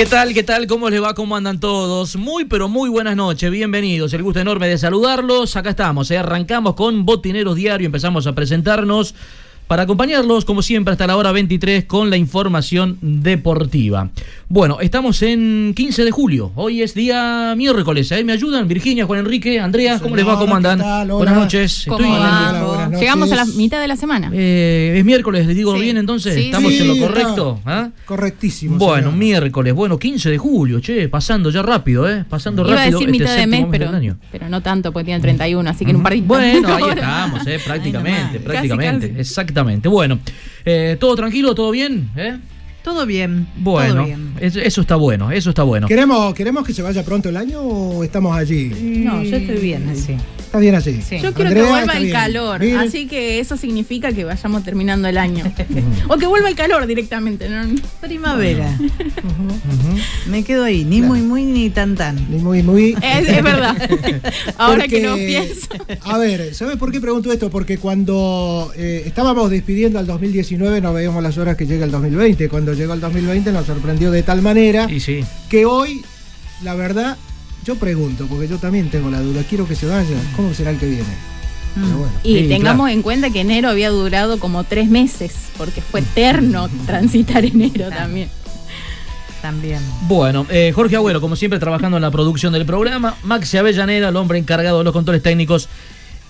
¿Qué tal? ¿Qué tal? ¿Cómo les va? ¿Cómo andan todos? Muy, pero muy buenas noches. Bienvenidos. El gusto enorme de saludarlos. Acá estamos. ¿eh? Arrancamos con Botineros Diario. Empezamos a presentarnos para acompañarlos, como siempre, hasta la hora 23 con la información deportiva. Bueno, estamos en 15 de julio. Hoy es día miércoles. ¿eh? ¿Me ayudan? Virginia, Juan Enrique, Andrea, ¿cómo les va? ¿Cómo andan? Buenas noches. ¿Cómo va? Llegamos a la mitad de la semana. Eh, es miércoles, les digo bien entonces. ¿Estamos en lo correcto? ¿Ah? Correctísimo. Bueno, miércoles. Bueno, 15 de julio, che, pasando ya rápido, ¿eh? Pasando Iba rápido. a decir este mitad de mes, séptimo pero, año. pero no tanto, porque tiene 31, así que en un par de Bueno, ahí estamos, eh, prácticamente, prácticamente, casi. exactamente. Bueno, eh, ¿todo tranquilo, todo bien? ¿Eh? Todo bien. Bueno, todo bien. es- eso está bueno, eso está bueno. ¿Queremos, ¿Queremos que se vaya pronto el año o estamos allí? No, yo estoy bien así. ¿Está bien así? Sí. Yo quiero Andrea, que vuelva el calor, así que eso significa que vayamos terminando el año. o que vuelva el calor directamente. ¿no? Primavera. Me quedo ahí, ni muy muy ni tan tan. Ni muy, muy. Es, es verdad. Ahora que no pienso. A ver, ¿sabes por qué pregunto esto? Porque cuando eh, estábamos despidiendo al 2019 no veíamos las horas que llega el 2020. Cuando llegó el 2020 nos sorprendió de tal manera Y sí. que hoy, la verdad, yo pregunto, porque yo también tengo la duda, quiero que se vaya. ¿Cómo será el que viene? Bueno. Y Sí, tengamos claro. en cuenta que enero había durado como tres meses, porque fue eterno transitar enero también. También. Bueno, eh, Jorge Agüero, como siempre, trabajando en la producción del programa. Maxi Avellaneda, el hombre encargado de los controles técnicos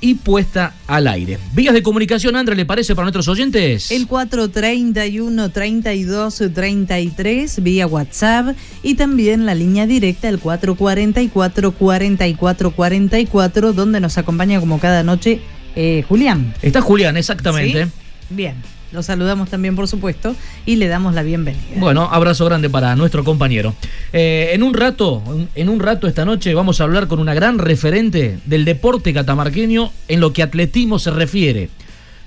y puesta al aire. Vías de comunicación, André, ¿le parece para nuestros oyentes? El 431 32 33 vía WhatsApp y también la línea directa el 444 44 44 donde nos acompaña como cada noche eh, Julián. Está Julián, exactamente. ¿Sí? Bien. Lo saludamos también, por supuesto, y le damos la bienvenida. Bueno, abrazo grande para nuestro compañero. Eh, en un rato, en un rato esta noche vamos a hablar con una gran referente del deporte catamarqueño en lo que atletismo se refiere.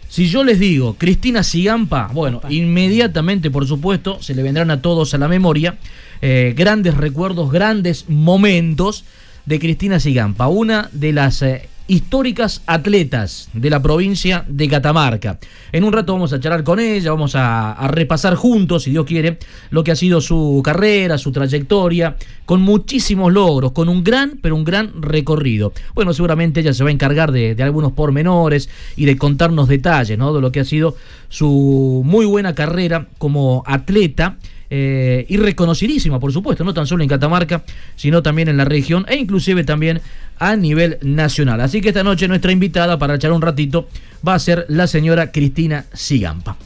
Si yo les digo Cristina Sigampa, bueno, Opa. inmediatamente, por supuesto, se le vendrán a todos a la memoria eh, grandes recuerdos, grandes momentos de Cristina Sigampa, una de las eh, históricas atletas de la provincia de Catamarca. En un rato vamos a charlar con ella, vamos a, repasar juntos, si Dios quiere, lo que ha sido su carrera, su trayectoria, con muchísimos logros, con un gran, pero un gran recorrido. Bueno, seguramente ella se va a encargar de, algunos pormenores y de contarnos detalles. De lo que ha sido su muy buena carrera como atleta eh, y reconocidísima, por supuesto, no tan solo en Catamarca, sino también en la región e inclusive también a nivel nacional. Así que esta noche nuestra invitada para echar un ratito va a ser la señora Cristina Sigampa.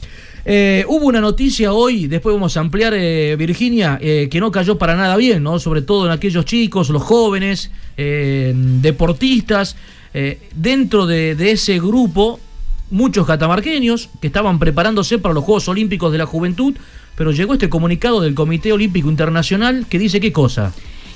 Eh, hubo una noticia hoy, después vamos a ampliar, eh, Virginia, eh, que no cayó para nada bien, ¿no? Sobre todo en aquellos chicos, los jóvenes, eh, deportistas, eh, dentro de, de ese grupo, muchos catamarqueños que estaban preparándose para los Juegos Olímpicos de la Juventud, pero llegó este comunicado del Comité Olímpico Internacional que dice qué cosa.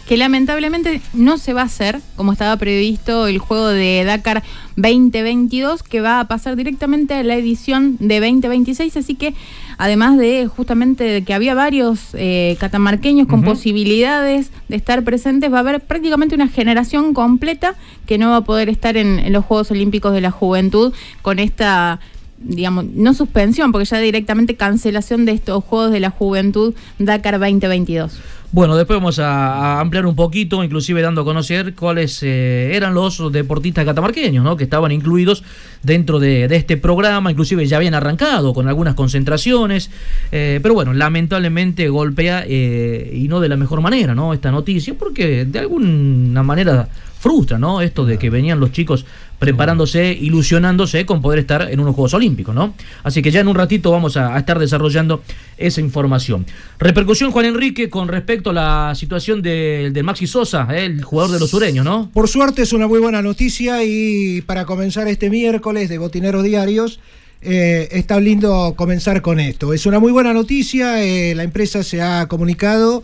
que lamentablemente no se va a hacer como estaba previsto el juego de Dakar 2022, que va a pasar directamente a la edición de 2026, así que además de justamente de que había varios eh, catamarqueños con posibilidades de estar presentes, va a haber prácticamente una generación completa que no va a poder estar en, en los Juegos Olímpicos de la Juventud con esta digamos, no suspensión, porque ya directamente cancelación de estos Juegos de la Juventud Dakar 2022. Bueno, después vamos a, ampliar un poquito, inclusive dando a conocer cuáles eh, eran los deportistas catamarqueños, ¿no? Que estaban incluidos dentro de, de este programa, inclusive ya habían arrancado con algunas concentraciones, eh, pero bueno, lamentablemente golpea eh, y no de la mejor manera, ¿no? Esta noticia, porque de alguna manera frustra, ¿no? Esto de que venían los chicos preparándose, ilusionándose con poder estar en unos Juegos Olímpicos, ¿no? Así que ya en un ratito vamos a, estar desarrollando esa información. Repercusión, Juan Enrique, con respecto a la situación de, Maxi Sosa, ¿eh? el jugador de los sureños, ¿no? Por suerte es una muy buena noticia y para comenzar este miércoles de Botineros Diarios, eh, está lindo comenzar con esto. Es una muy buena noticia, eh, la empresa se ha comunicado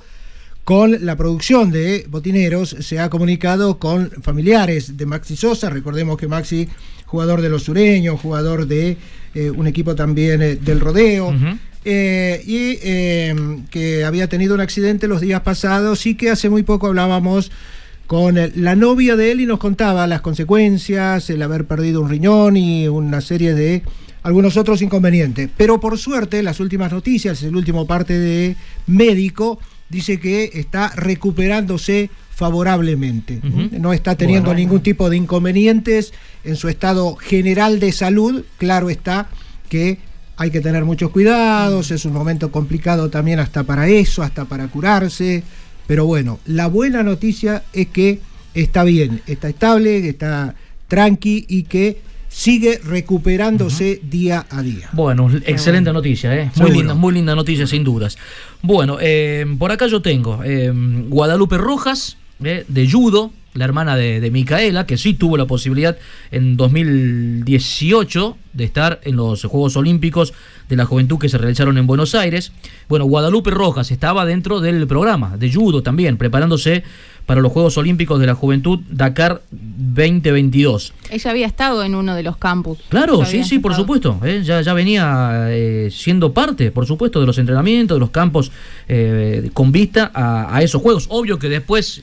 con la producción de Botineros, se ha comunicado con familiares de Maxi Sosa, recordemos que Maxi, jugador de los sureños, jugador de eh, un equipo también eh, del rodeo, eh, y que había tenido un accidente los días pasados y que hace muy poco hablábamos con la novia de él y nos contaba las consecuencias, el haber perdido un riñón y una serie de algunos otros inconvenientes. Pero por suerte, las últimas noticias, el último parte de médico, dice que está recuperándose favorablemente. No está teniendo ningún tipo de inconvenientes en su estado general de salud. Claro está que hay que tener muchos cuidados, es un momento complicado también hasta para eso, hasta para curarse. Pero bueno, la buena noticia es que está bien, está estable, está tranqui y que sigue recuperándose día a día. Bueno, excelente noticia, ¿eh? muy linda, muy linda noticia sin dudas. Bueno, eh, por acá yo tengo eh, Guadalupe Rojas, eh, de judo, la hermana de, Micaela, que sí tuvo la posibilidad en 2018 de estar en los Juegos Olímpicos de la Juventud que se realizaron en Buenos Aires. Bueno, Guadalupe Rojas estaba dentro del programa de judo también, preparándose para los Juegos Olímpicos de la Juventud Dakar 2022. Ella había estado en uno de los campus. Claro, sí, sí, por supuesto. ¿eh? ya, ya venía eh, siendo parte, por supuesto, de los entrenamientos, de los campos eh, con vista a, esos Juegos. Obvio que después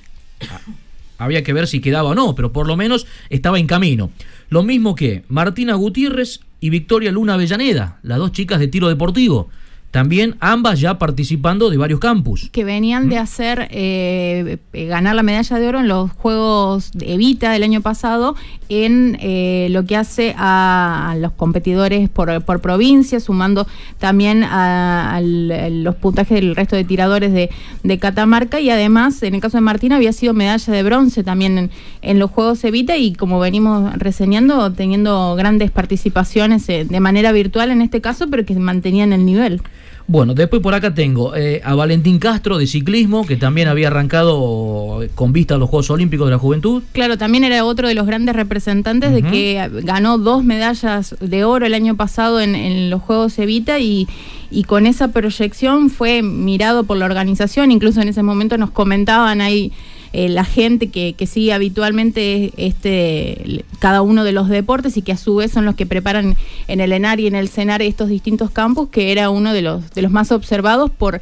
había que ver si quedaba o no, pero por lo menos estaba en camino. Lo mismo que Martina Gutiérrez y Victoria Luna Avellaneda, las dos chicas de tiro deportivo también ambas ya participando de varios campus. Que venían de hacer, eh, eh, ganar la medalla de oro en los Juegos de Evita del año pasado, en eh, lo que hace a, los competidores por, provincia, sumando también a, los puntajes del resto de tiradores de, Catamarca y además, en el caso de Martina, había sido medalla de bronce también en, en los Juegos Evita y como venimos reseñando, teniendo grandes participaciones de manera virtual en este caso, pero que mantenían el nivel. Bueno, después por acá tengo eh, a Valentín Castro de ciclismo, que también había arrancado con vista a los Juegos Olímpicos de la Juventud. Claro, también era otro de los grandes representantes de que ganó dos medallas de oro el año pasado en, los Juegos Evita y, y con esa proyección fue mirado por la organización, incluso en ese momento nos comentaban ahí eh, la gente que, sigue habitualmente este, cada uno de los deportes y que a su vez son los que preparan en el ENAR y en el CENAR estos distintos campos, que era uno de los, de los más observados por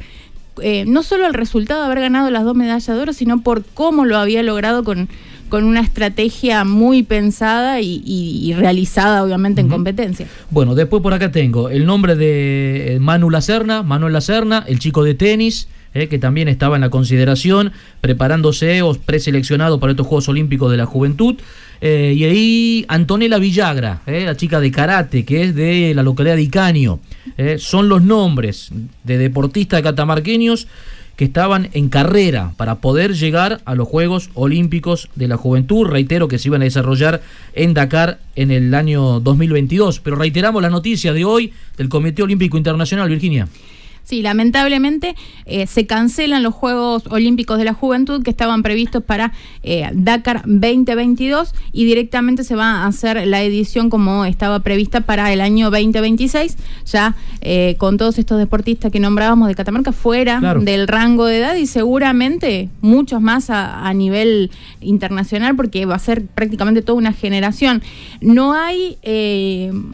eh, no solo el resultado de haber ganado las dos medallas de oro, sino por cómo lo había logrado con, con una estrategia muy pensada y, realizada, obviamente, en competencia. Bueno, después por acá tengo el nombre de Manu Lacerna, Manuel Lacerna, el chico de tenis, eh, que también estaba en la consideración, preparándose o preseleccionado para estos Juegos Olímpicos de la Juventud. Eh, y ahí Antonella Villagra, eh, la chica de karate, que es de la localidad de Icaño. son los nombres de deportistas catamarqueños que estaban en carrera para poder llegar a los Juegos Olímpicos de la Juventud. Reitero que se iban a desarrollar en Dakar en el año 2022. Pero reiteramos la noticia de hoy del Comité Olímpico Internacional, Virginia. Sí, lamentablemente eh, se cancelan los Juegos Olímpicos de la Juventud que estaban previstos para eh, Dakar 2022 y directamente se va a hacer la edición como estaba prevista para el año 2026, ya eh, con todos estos deportistas que nombrábamos de Catamarca fuera del rango de edad y seguramente muchos más a, a, nivel internacional porque va a ser prácticamente toda una generación. No hay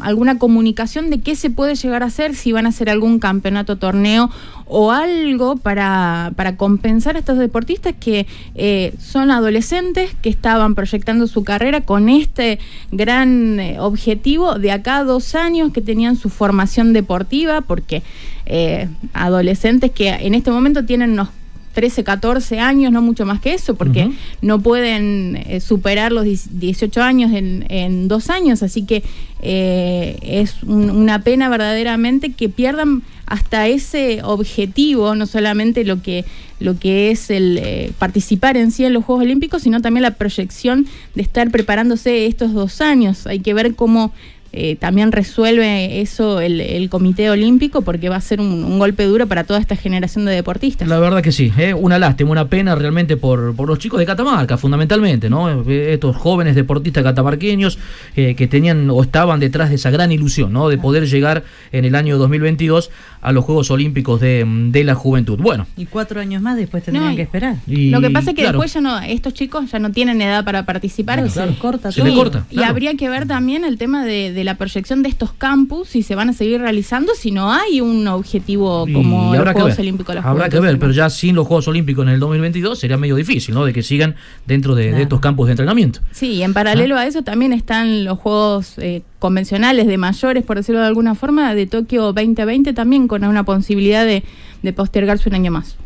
alguna comunicación de qué se puede llegar a hacer, si van a hacer algún campeonato torneo o algo para, compensar a estos deportistas que eh, son adolescentes que estaban proyectando su carrera con este gran eh, objetivo de acá a dos años que tenían su formación deportiva, porque eh, adolescentes que en este momento tienen unos 13, 14 años, no mucho más que eso, porque no pueden superar los 18 años en, dos años, así que es una pena verdaderamente que pierdan hasta ese objetivo, no solamente lo que, lo que es el eh, participar en sí en los Juegos Olímpicos, sino también la proyección de estar preparándose estos dos años. Hay que ver cómo eh, también resuelve eso el, Comité Olímpico porque va a ser un, golpe duro para toda esta generación de deportistas. La verdad que sí, ¿eh? una lástima, una pena realmente por, por los chicos de Catamarca, fundamentalmente, ¿no? Estos jóvenes deportistas catamarqueños eh, que tenían o estaban detrás de esa gran ilusión, ¿no? De poder llegar en el año 2022 a los Juegos Olímpicos de, la Juventud. Bueno. Y cuatro años más después tendrían que esperar. lo que pasa es que después ya no, estos chicos ya no tienen edad para participar. se les corta. Se corta. Y habría que ver también el tema de de la proyección de estos campus, si se van a seguir realizando, si no hay un objetivo como los Juegos Olímpicos. habrá que ver, pero ya sin los Juegos Olímpicos en el 2022 sería medio difícil, ¿no? De que sigan dentro de, estos campos de entrenamiento. Sí, y en paralelo ¿Ah? a eso también están los Juegos eh, convencionales de mayores, por decirlo de alguna forma, de Tokio 2020 también con una posibilidad de, de postergarse un año más.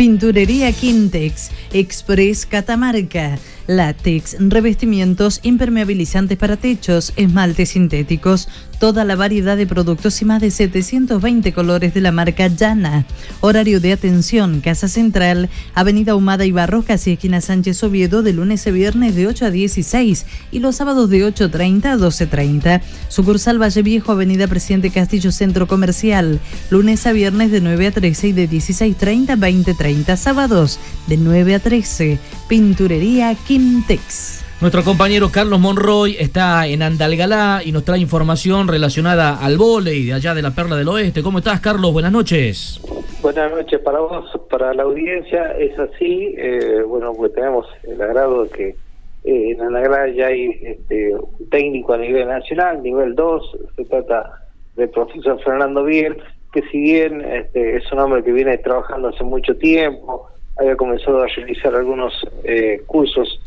Pinturería Quintex, Express Catamarca, látex, revestimientos impermeabilizantes para techos, esmaltes sintéticos, toda la variedad de productos y más de 720 colores de la marca Llana. Horario de atención, Casa Central, Avenida Humada y Barrocas y esquina Sánchez Oviedo de lunes a viernes de 8 a 16 y los sábados de 8.30 a 12.30. Sucursal Valle Viejo, Avenida Presidente Castillo Centro Comercial, lunes a viernes de 9 a 13 y de 16.30 a 20.30. Sábados de 9 a 13. Pinturería Nuestro compañero Carlos Monroy está en Andalgalá y nos trae información relacionada al volei de allá de la Perla del Oeste. ¿Cómo estás, Carlos? Buenas noches. Buenas noches para vos, para la audiencia. Es así, eh, bueno, pues tenemos el agrado de que eh, en Andalgalá ya hay este, un técnico a nivel nacional, nivel 2. Se trata del profesor Fernando Biel, que si bien este, es un hombre que viene trabajando hace mucho tiempo, había comenzado a realizar algunos eh, cursos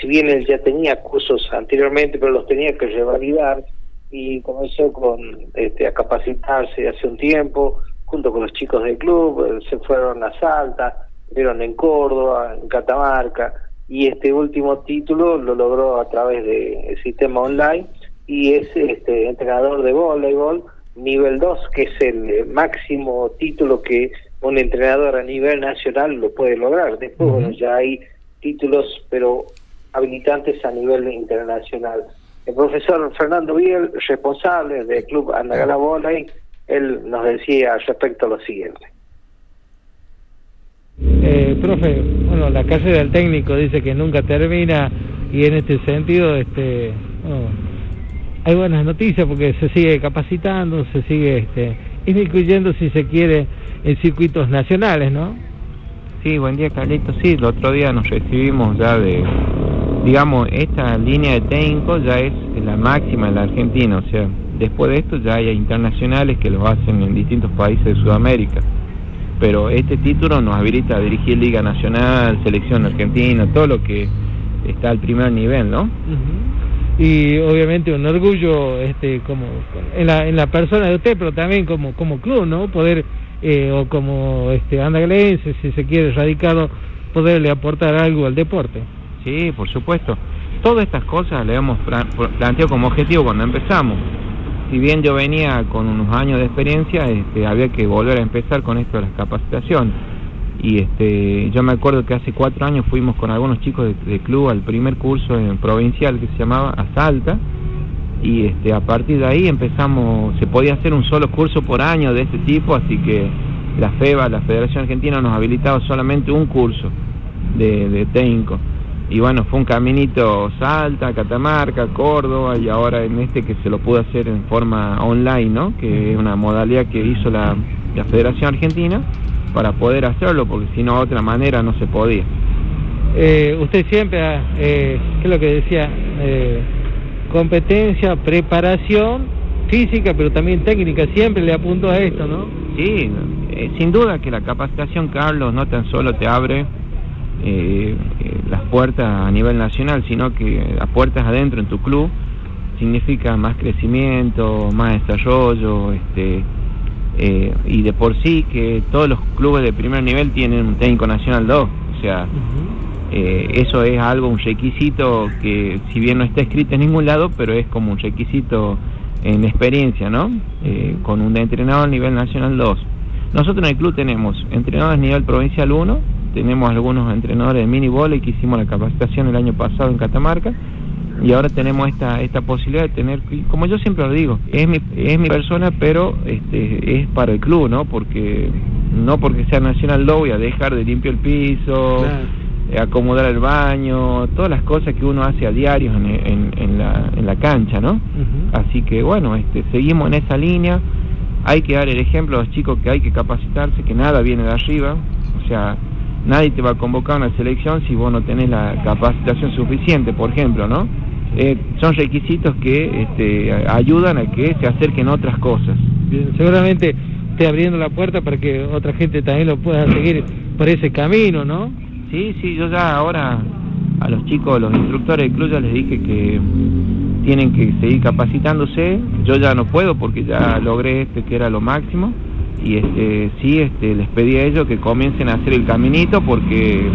si bien él ya tenía cursos anteriormente, pero los tenía que revalidar y comenzó con este, a capacitarse hace un tiempo junto con los chicos del club, eh, se fueron a Salta, vieron en Córdoba, en Catamarca y este último título lo logró a través del sistema online y es este entrenador de voleibol nivel 2, que es el máximo título que un entrenador a nivel nacional lo puede lograr. Después, bueno, ya hay títulos, pero habilitantes a nivel internacional. El profesor Fernando Biel, responsable del Club Andagala Volley, él nos decía respecto a lo siguiente. Eh, profe, bueno, la casa del técnico dice que nunca termina y en este sentido, este, hay buenas noticias porque se sigue capacitando, se sigue este, incluyendo si se quiere en circuitos nacionales, ¿no? Sí, buen día Carlitos. Sí, el otro día nos recibimos ya de, digamos, esta línea de técnicos ya es la máxima en la Argentina, o sea, después de esto ya hay internacionales que lo hacen en distintos países de Sudamérica. Pero este título nos habilita a dirigir Liga Nacional, Selección Argentina, todo lo que está al primer nivel, ¿no? Y obviamente un orgullo este como en la, en la persona de usted, pero también como como club, ¿no? Poder eh, o como este andagalense, si se quiere radicado, poderle aportar algo al deporte. Sí, por supuesto. Todas estas cosas le hemos planteado como objetivo cuando empezamos. Si bien yo venía con unos años de experiencia, este, había que volver a empezar con esto de las capacitaciones. Y este, yo me acuerdo que hace cuatro años fuimos con algunos chicos de, club al primer curso en provincial que se llamaba Asalta. Y este, a partir de ahí empezamos, se podía hacer un solo curso por año de este tipo, así que la FEBA, la Federación Argentina, nos habilitaba solamente un curso de, de técnico y bueno, fue un caminito Salta, Catamarca, Córdoba y ahora en este que se lo pudo hacer en forma online, ¿no? Que es una modalidad que hizo la, Federación Argentina para poder hacerlo, porque si no, de otra manera no se podía. Eh, usted siempre, eh, ¿qué es lo que decía? Eh, competencia, preparación física, pero también técnica, siempre le apunto a esto, ¿no? Sí, eh, sin duda que la capacitación, Carlos, no tan solo te abre eh, las puertas a nivel nacional, sino que las puertas adentro en tu club significa más crecimiento, más desarrollo, este, eh, y de por sí que todos los clubes de primer nivel tienen un técnico nacional 2, o sea, eh, eso es algo, un requisito que si bien no está escrito en ningún lado, pero es como un requisito en experiencia, ¿no? Eh, con un entrenador a nivel nacional 2. Nosotros en el club tenemos entrenadores a nivel provincial 1, tenemos algunos entrenadores de mini volley que hicimos la capacitación el año pasado en Catamarca y ahora tenemos esta esta posibilidad de tener como yo siempre lo digo es mi es mi persona pero este es para el club no porque no porque sea nacional lo voy a dejar de limpio el piso acomodar el baño todas las cosas que uno hace a diario en, en, en la, en la cancha no así que bueno este seguimos en esa línea. Hay que dar el ejemplo a los chicos que hay que capacitarse que nada viene de arriba. O sea nadie te va a convocar a una selección si vos no tenés la capacitación suficiente, por ejemplo, ¿no? Eh, son requisitos que este, ayudan a que se acerquen otras cosas. Bien, seguramente esté abriendo la puerta para que otra gente también lo pueda seguir por ese camino, ¿no? Sí, sí, yo ya ahora a los chicos, los instructores de club ya les dije que tienen que seguir capacitándose. Yo ya no puedo porque ya logré este que era lo máximo y este sí este les pedí a ellos que comiencen a hacer el caminito porque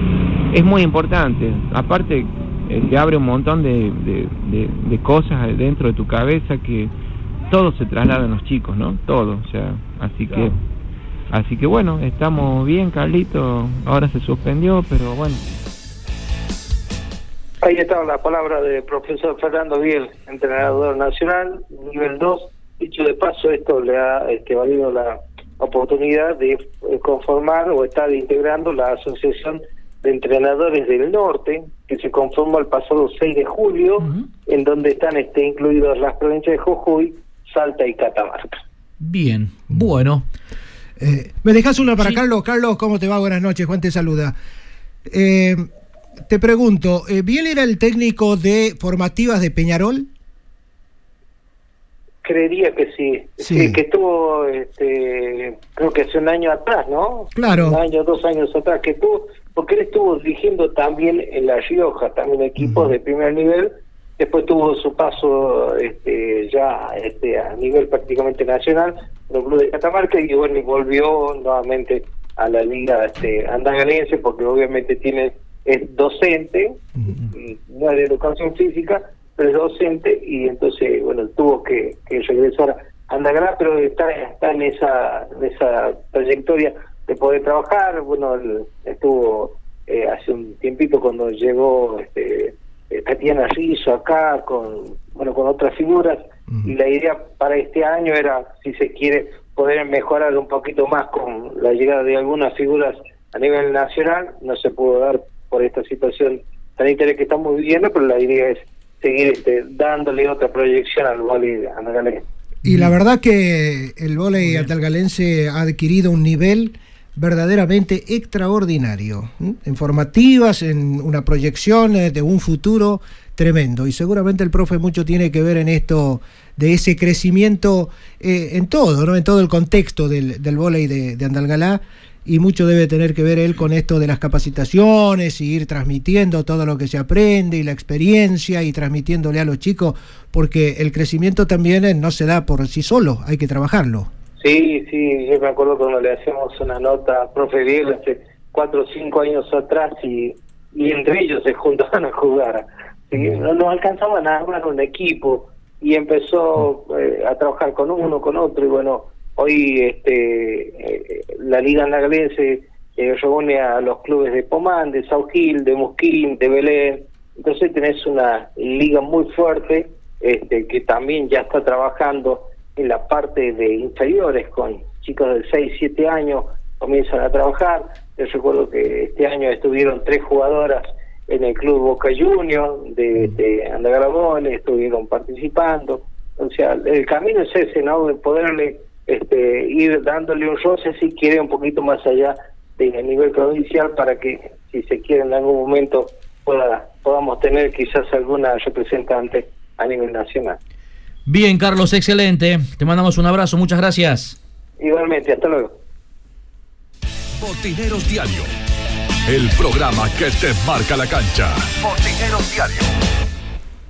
es muy importante. Aparte eh, te abre un montón de, de, de, cosas dentro de tu cabeza que todo se traslada en los chicos no todo o sea así que así que bueno estamos bien Carlito. Ahora se suspendió pero bueno. Ahí está la palabra del profesor Fernando Biel, entrenador nacional, nivel 2. Dicho de paso, esto le ha este, valido la oportunidad de eh, conformar o estar integrando la Asociación de Entrenadores del Norte, que se conformó el pasado 6 de julio, en donde están este, incluidas las provincias de Jujuy, Salta y Catamarca. Bien, bueno. Eh, ¿Me dejas una para Carlos? Carlos, ¿cómo te va? Buenas noches, Juan te saluda. Eh, te pregunto, ¿Biel era el técnico de formativas de Peñarol? Creería que sí. sí. que estuvo, este, creo que hace un año atrás, ¿no? Claro. Un año, dos años atrás, que estuvo, porque él estuvo dirigiendo también en La Rioja, también equipos de primer nivel. Después tuvo su paso este, ya este, a nivel prácticamente nacional, el club de Catamarca, y bueno, y volvió nuevamente a la liga este, andagalense, porque obviamente tiene es docente, no es de educación física, es docente y entonces, bueno, tuvo que, que regresar a Andagrá, pero está, está en esa, en esa trayectoria de poder trabajar. Bueno, estuvo eh, hace un tiempito cuando llegó este, eh, Tatiana Rizzo acá con, bueno, con otras figuras y la idea para este año era, si se quiere, poder mejorar un poquito más con la llegada de algunas figuras a nivel nacional. No se pudo dar por esta situación sanitaria que estamos viviendo, pero la idea es seguir este, dándole otra proyección al vóley andalgalense. Y la verdad que el vóley andalgalense ha adquirido un nivel verdaderamente extraordinario, en formativas, en una proyección eh, de un futuro tremendo. Y seguramente el profe mucho tiene que ver en esto de ese crecimiento eh, en todo, ¿no? en todo el contexto del, del vóley de, de Andalgalá y mucho debe tener que ver él con esto de las capacitaciones y ir transmitiendo todo lo que se aprende y la experiencia y transmitiéndole a los chicos, porque el crecimiento también eh, no se da por sí solo, hay que trabajarlo. Sí, sí, yo me acuerdo cuando le hacíamos una nota a profe Diego hace cuatro o cinco años atrás y, y entre ellos se juntaban a jugar. No, no alcanzaban a armar un equipo y empezó eh, a trabajar con uno, con otro y bueno, Hoy este, eh, la Liga Andagalense eh, reúne a los clubes de Pomán, de Saugil, de Mosquín, de Belén. Entonces tenés una liga muy fuerte este, que también ya está trabajando en la parte de inferiores con chicos de 6, 7 años comienzan a trabajar. Yo recuerdo que este año estuvieron tres jugadoras en el club Boca Juniors de, de estuvieron participando. O sea, el camino es ese, ¿no? De poderle este, ir dándole un roce si quiere un poquito más allá del nivel provincial para que si se quiere en algún momento pueda podamos tener quizás alguna representante a nivel nacional. Bien, Carlos, excelente. Te mandamos un abrazo, muchas gracias. Igualmente, hasta luego. Botineros Diario, el programa que te marca la cancha. Botineros Diario.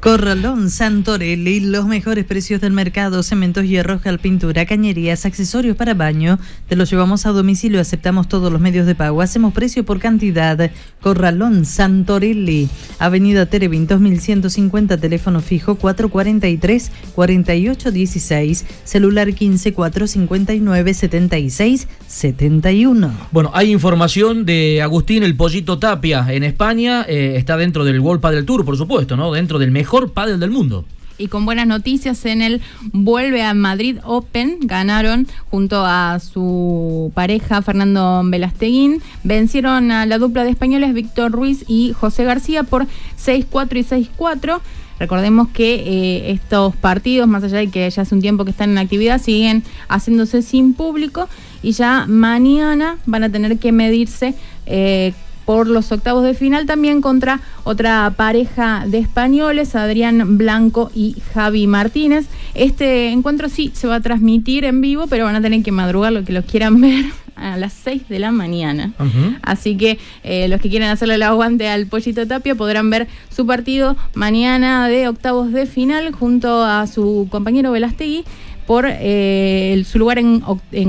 Corralón Santorelli, los mejores precios del mercado, cementos, hierros, cal, pintura, cañerías, accesorios para baño. Te los llevamos a domicilio, aceptamos todos los medios de pago, hacemos precio por cantidad. Corralón Santorelli, Avenida Terevin 2150, teléfono fijo 443 4816, celular 15 459 76 71. Bueno, hay información de Agustín el Pollito Tapia en España, eh, está dentro del World Padel Tour, por supuesto, ¿no? Dentro del mejor mejor del mundo. Y con buenas noticias en el Vuelve a Madrid Open, ganaron junto a su pareja Fernando Velasteguín, vencieron a la dupla de españoles Víctor Ruiz y José García por 6-4 y 6-4. Recordemos que eh, estos partidos, más allá de que ya hace un tiempo que están en actividad, siguen haciéndose sin público y ya mañana van a tener que medirse eh, por los octavos de final también contra otra pareja de españoles, Adrián Blanco y Javi Martínez. Este encuentro sí se va a transmitir en vivo, pero van a tener que madrugar lo que los quieran ver a las 6 de la mañana. Así que eh, los que quieran hacerle el aguante al Pollito Tapia podrán ver su partido mañana de octavos de final junto a su compañero Velastegui por eh, su lugar en,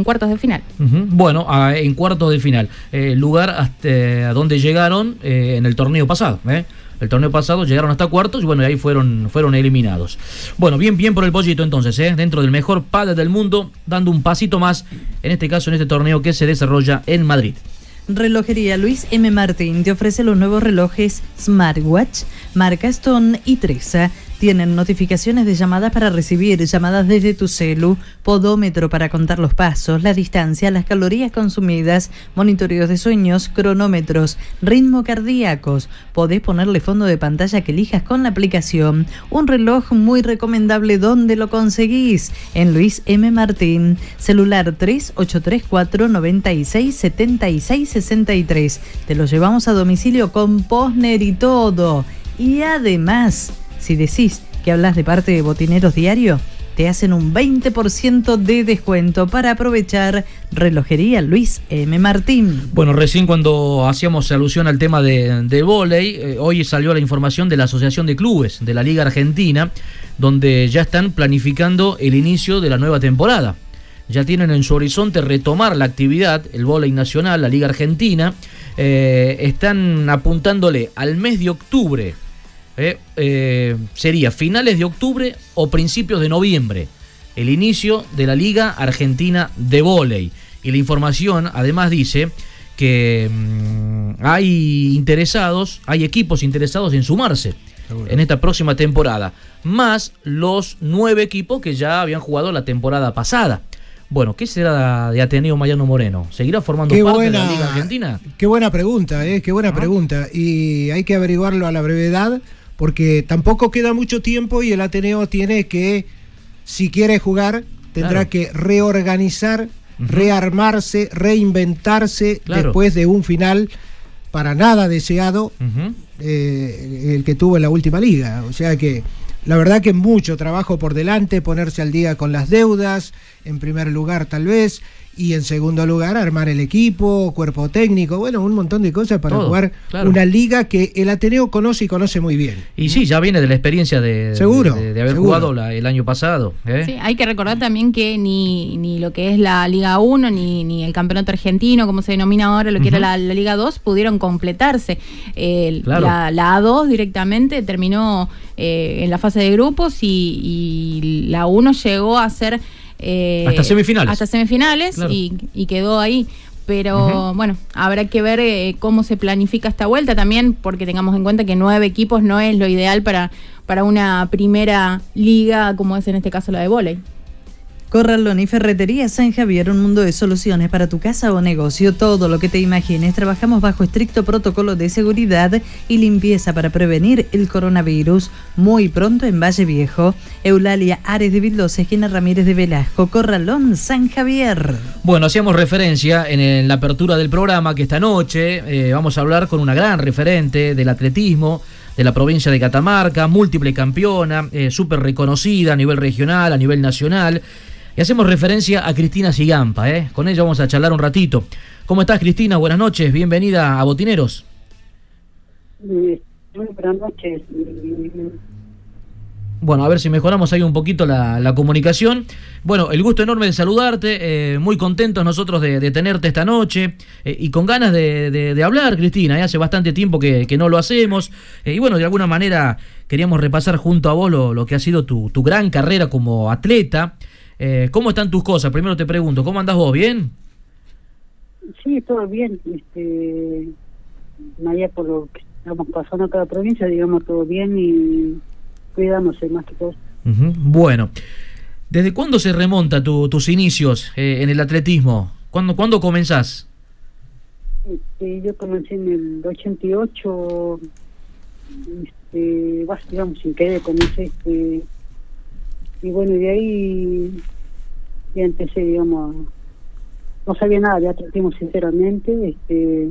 cuartos de final. Bueno, en cuartos de final. Eh, lugar hasta donde llegaron eh, en el torneo pasado. El torneo pasado llegaron hasta cuartos y bueno, ahí fueron, fueron eliminados. Bueno, bien, bien por el pollito entonces, dentro del mejor padre del mundo, dando un pasito más, en este caso en este torneo que se desarrolla en Madrid. Relojería Luis M. Martín te ofrece los nuevos relojes Smartwatch, marca Stone y Tresa tienen notificaciones de llamadas para recibir, llamadas desde tu celu, podómetro para contar los pasos, la distancia, las calorías consumidas, monitoreos de sueños, cronómetros, ritmo cardíacos. Podés ponerle fondo de pantalla que elijas con la aplicación. Un reloj muy recomendable donde lo conseguís. En Luis M. Martín, celular 3834 96 76 63. Te lo llevamos a domicilio con Posner y todo. Y además, si decís que hablas de parte de Botineros Diario, te hacen un 20% de descuento para aprovechar Relojería Luis M. Martín. Bueno, recién cuando hacíamos alusión al tema de, de volei, eh, hoy salió la información de la Asociación de Clubes de la Liga Argentina, donde ya están planificando el inicio de la nueva temporada. Ya tienen en su horizonte retomar la actividad, el volei nacional, la Liga Argentina. Eh, están apuntándole al mes de octubre eh, eh, sería finales de octubre o principios de noviembre, el inicio de la Liga Argentina de Voley. Y la información además dice que mm, hay interesados, hay equipos interesados en sumarse en esta próxima temporada, más los nueve equipos que ya habían jugado la temporada pasada. Bueno, ¿qué será de Ateneo Mayano Moreno? ¿Seguirá formando parte de la Liga Argentina? Qué buena pregunta, eh, qué buena ah. pregunta. Y hay que averiguarlo a la brevedad porque tampoco queda mucho tiempo y el Ateneo tiene que, si quiere jugar, tendrá que reorganizar, rearmarse, reinventarse después de un final para nada deseado, eh, el que tuvo en la última liga. O sea que la verdad que mucho trabajo por delante, ponerse al día con las deudas, en primer lugar tal vez, y en segundo lugar armar el equipo, cuerpo técnico, bueno, un montón de cosas para jugar una liga que el Ateneo conoce y conoce muy bien. Y sí, ya viene de la experiencia de, seguro, de, haber jugado el año pasado. ¿eh? Sí, hay que recordar también que ni, ni lo que es la Liga 1, ni, ni el Campeonato Argentino, como se denomina ahora, lo que era la, Liga 2, pudieron completarse. la, A2 directamente terminó eh, en la fase de grupos y, y la 1 llegó a ser eh, hasta semifinales. Hasta semifinales y, quedó ahí. Pero bueno, habrá que ver eh, cómo se planifica esta vuelta también, porque tengamos en cuenta que nueve equipos no es lo ideal para, para una primera liga como es en este caso la de volei. Corralón y Ferretería San Javier, un mundo de soluciones para tu casa o negocio, todo lo que te imagines. Trabajamos bajo estricto protocolo de seguridad y limpieza para prevenir el coronavirus. Muy pronto en Valle Viejo, Eulalia Ares de Vildosa, esquina Ramírez de Velasco, Corralón San Javier. Bueno, hacíamos referencia en, la apertura del programa que esta noche eh, vamos a hablar con una gran referente del atletismo de la provincia de Catamarca, múltiple campeona, eh, súper reconocida a nivel regional, a nivel nacional. Y hacemos referencia a Cristina Sigampa, ¿eh? Con ella vamos a charlar un ratito. ¿Cómo estás, Cristina? Buenas noches, bienvenida a Botineros. Muy buenas noches. Bueno, a ver si mejoramos ahí un poquito la, la comunicación. Bueno, el gusto enorme de saludarte, eh, muy contentos nosotros de, de tenerte esta noche eh, y con ganas de, de- de hablar, Cristina. eh, hace bastante tiempo que, que no lo hacemos eh, y bueno, de alguna manera queríamos repasar junto a vos lo, lo que ha sido tu, tu gran carrera como atleta. Eh, ¿Cómo están tus cosas? Primero te pregunto, ¿cómo andás vos? ¿Bien? Sí, todo bien. Este, María, por lo que estamos pasando cada provincia, digamos, todo bien y cuidándose más que todo. Bueno, ¿desde cuándo se remonta tu- tus inicios eh, en el atletismo? ¿Cuándo, ¿Cuándo comenzás? Este, yo comencé en el 88, este, vas, digamos, sin querer, comencé, este, y bueno, de ahí ya empecé, digamos, no sabía nada de atletismo, sinceramente, este,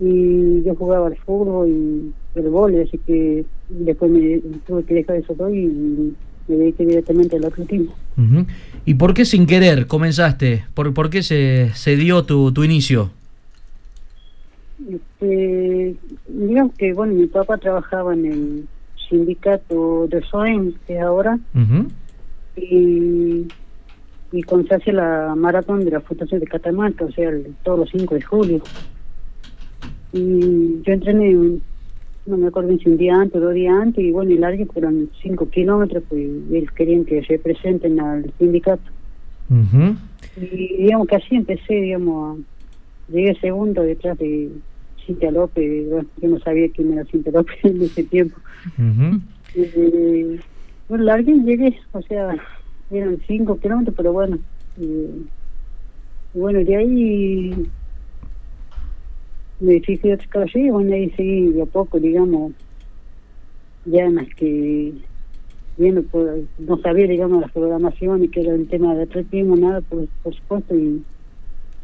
y yo jugaba al fútbol y el vóley, así que después me tuve que dejar eso todo y me dediqué directamente al atletismo. ¿Y por qué sin querer comenzaste? ¿Por, por qué se, se dio tu, tu inicio? Este, digamos que, bueno, mi papá trabajaba en el sindicato de SOEM, que es ahora, y, y cuando se hace la maratón de la Fundación de Catamarca, o sea, el- todos los 5 de julio. Y yo entrené, no me acuerdo si un día antes o dos días antes, y bueno, y largué fueron 5 kilómetros, pues y ellos querían que se presenten al sindicato. Y digamos que así empecé, digamos, a- llegué segundo detrás de Cintia López, bueno, yo no sabía quién era Cintia López en ese tiempo. Y, bueno, largué y llegué, o sea, eran cinco kilómetros, pero bueno. Y bueno, de ahí me fijé otra cosa y bueno, ahí seguí de a poco, digamos, ya más que viendo, pues, no sabía, digamos, las programaciones, que era el tema de atletismo, nada, por, por supuesto, y,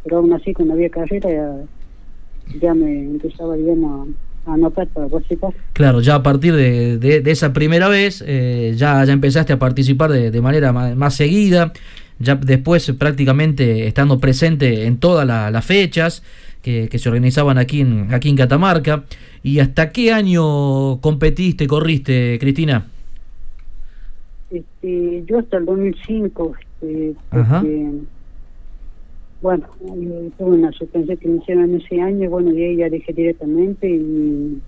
pero aún así, cuando había carrera, ya, ya me empezaba, digamos, a anotar para participar. Claro, ya a partir de, de- de esa primera vez eh, ya, ya empezaste a participar de, de manera ma- más, seguida, ya después prácticamente estando presente en todas la- las fechas que, que se organizaban aquí en, aquí en Catamarca. ¿Y hasta qué año competiste, corriste, Cristina? Este, yo hasta el 2005, este, Ajá. Bueno, eh, tuve una suspensión que me hicieron ese año, y bueno, de ahí ya dejé directamente y,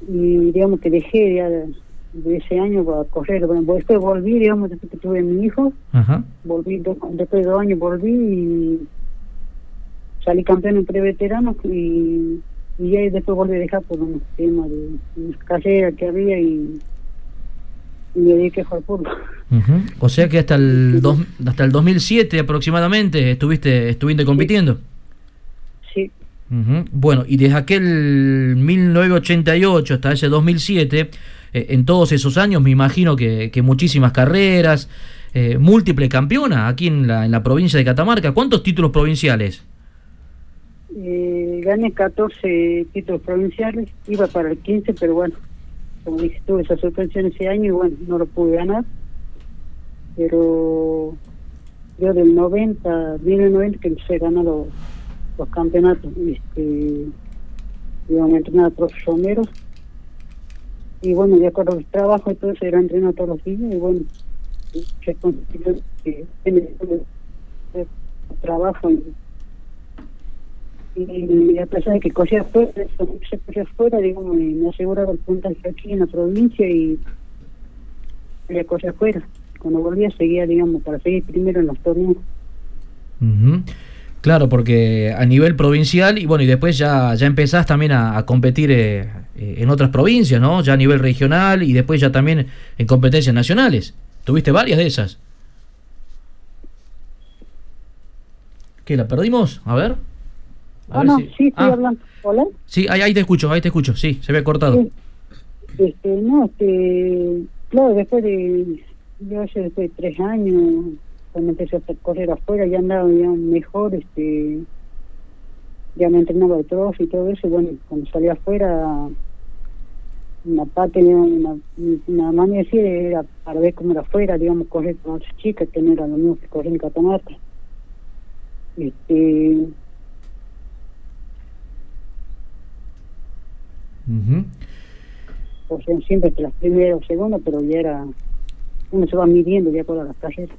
y digamos que dejé ya de, de ese año para correr. Bueno, después volví, digamos, después que tuve mi hijo, Ajá. volví, do- después de dos años volví y salí campeón en preveteranos y, y ya después volví a dejar por unos temas de unas carreras que había y, y me dediqué a jugar fútbol. O sea que hasta el, dos- hasta el 2007 aproximadamente estuviste, estuviste compitiendo. Sí, Ujú. Bueno, y desde aquel 1988 hasta ese 2007, eh, en todos esos años me imagino que, que muchísimas carreras, eh, múltiple campeona aquí en la, en la provincia de Catamarca. ¿Cuántos títulos provinciales? eh, gané 14 títulos provinciales, iba para el 15, pero bueno, como dije, tuve esa suspensión ese año y bueno, no lo pude ganar. Pero yo del 90, 1990 que empecé a ganar los, los campeonatos, este, íbamos a entrenar a. Y bueno, de acuerdo al trabajo eso, era entrenar todos los días y bueno, se consiguió que tiene trabajo y y a pesar de que corría afuera, eso, se corría afuera, digamos, me, me aseguraba el puntaje aquí en la provincia y ya corría afuera. Cuando volvía seguía, digamos, para seguir primero en los torneos. Claro, porque a nivel provincial y bueno, y después ya, ya empezás también a, a competir eh, eh, en otras provincias, ¿no? Ya a nivel regional y después ya también en competencias nacionales. ¿Tuviste varias de esas? ¿Qué, la perdimos? A ver. A Ah, ver no, si- sí, estoy Ah, hablando. ¿Hola? Sí, ahí, ahí te escucho, ahí te escucho, sí, se había cortado. Sí. Este, no, este, claro, después de, yo hace de tres años, cuando empecé a correr afuera, ya andaba ya mejor, este, ya me entrenaba el profe y todo eso, y bueno, cuando salí afuera, una parte, una, una de decir era para ver cómo era afuera, digamos, correr con otras chicas, que no era lo mismo que correr en Catamarca. Este, Ujú. o sea, siempre que las primeras o segundas, pero ya era, uno se va midiendo ya por las carreras.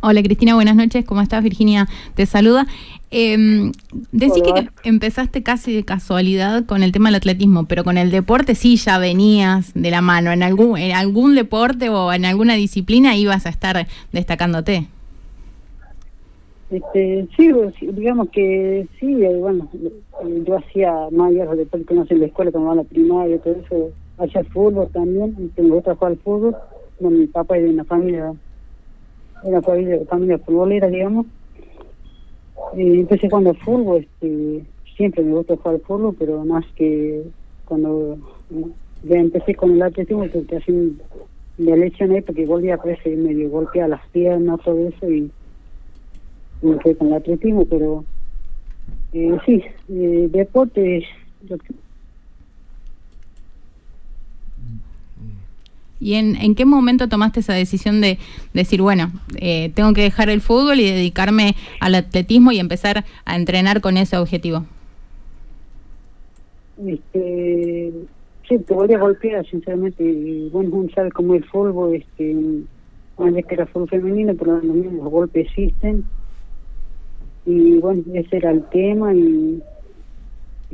Hola Cristina, buenas noches, ¿cómo estás? Virginia te saluda. Eh, decís que empezaste casi de casualidad con el tema del atletismo, pero con el deporte sí ya venías de la mano. ¿En algún, en algún deporte o en alguna disciplina ibas a estar destacándote? Este, sí, digamos que sí, eh, bueno, eh, yo hacía mayores deportes que no sé en la escuela, como la primaria, todo eso, hacía fútbol también, me gusta jugar al fútbol, bueno, mi papá es de una familia, una familia, familia futbolera, digamos, y empecé jugando fútbol, este, siempre me gusta jugar fútbol, pero más que cuando ya empecé con el atletismo, que así me lesioné porque volví a crecer medio golpear las piernas, todo eso, y me quedé con el atletismo, pero eh, sí, eh, deporte. ¿Y en, en qué momento tomaste esa decisión de decir, bueno, eh, tengo que dejar el fútbol y dedicarme al atletismo y empezar a entrenar con ese objetivo? Este, sí, te volví a golpear, sinceramente. Bueno, uno sabe cómo el fútbol, este, vez que era fútbol femenino, pero los mismos golpes existen y bueno, ese era el tema y,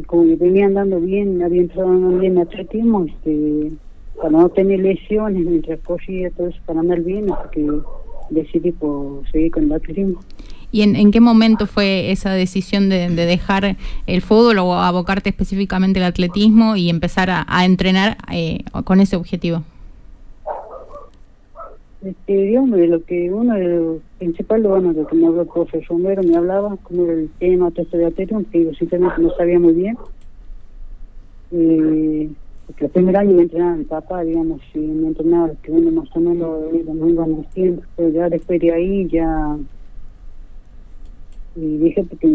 como que venía andando bien, había entrado bien en atletismo, este, para no tener lesiones mientras corría todo eso, para andar bien, hasta que decidí pues, seguir con el atletismo. ¿Y en, en, qué momento fue esa decisión de, de, dejar el fútbol o abocarte específicamente al atletismo y empezar a, a entrenar eh, con ese objetivo? Este, digamos, de lo que uno de los principales, bueno, de lo que me habló el profesor Romero, me hablaba, como era el tema todo esto de atletismo, que yo simplemente no sabía muy bien. Eh, el primer año me entrenaba mi papá, digamos, y me entrenaba que uno más o menos no iban diciendo, pero ya después de ahí ya y dije porque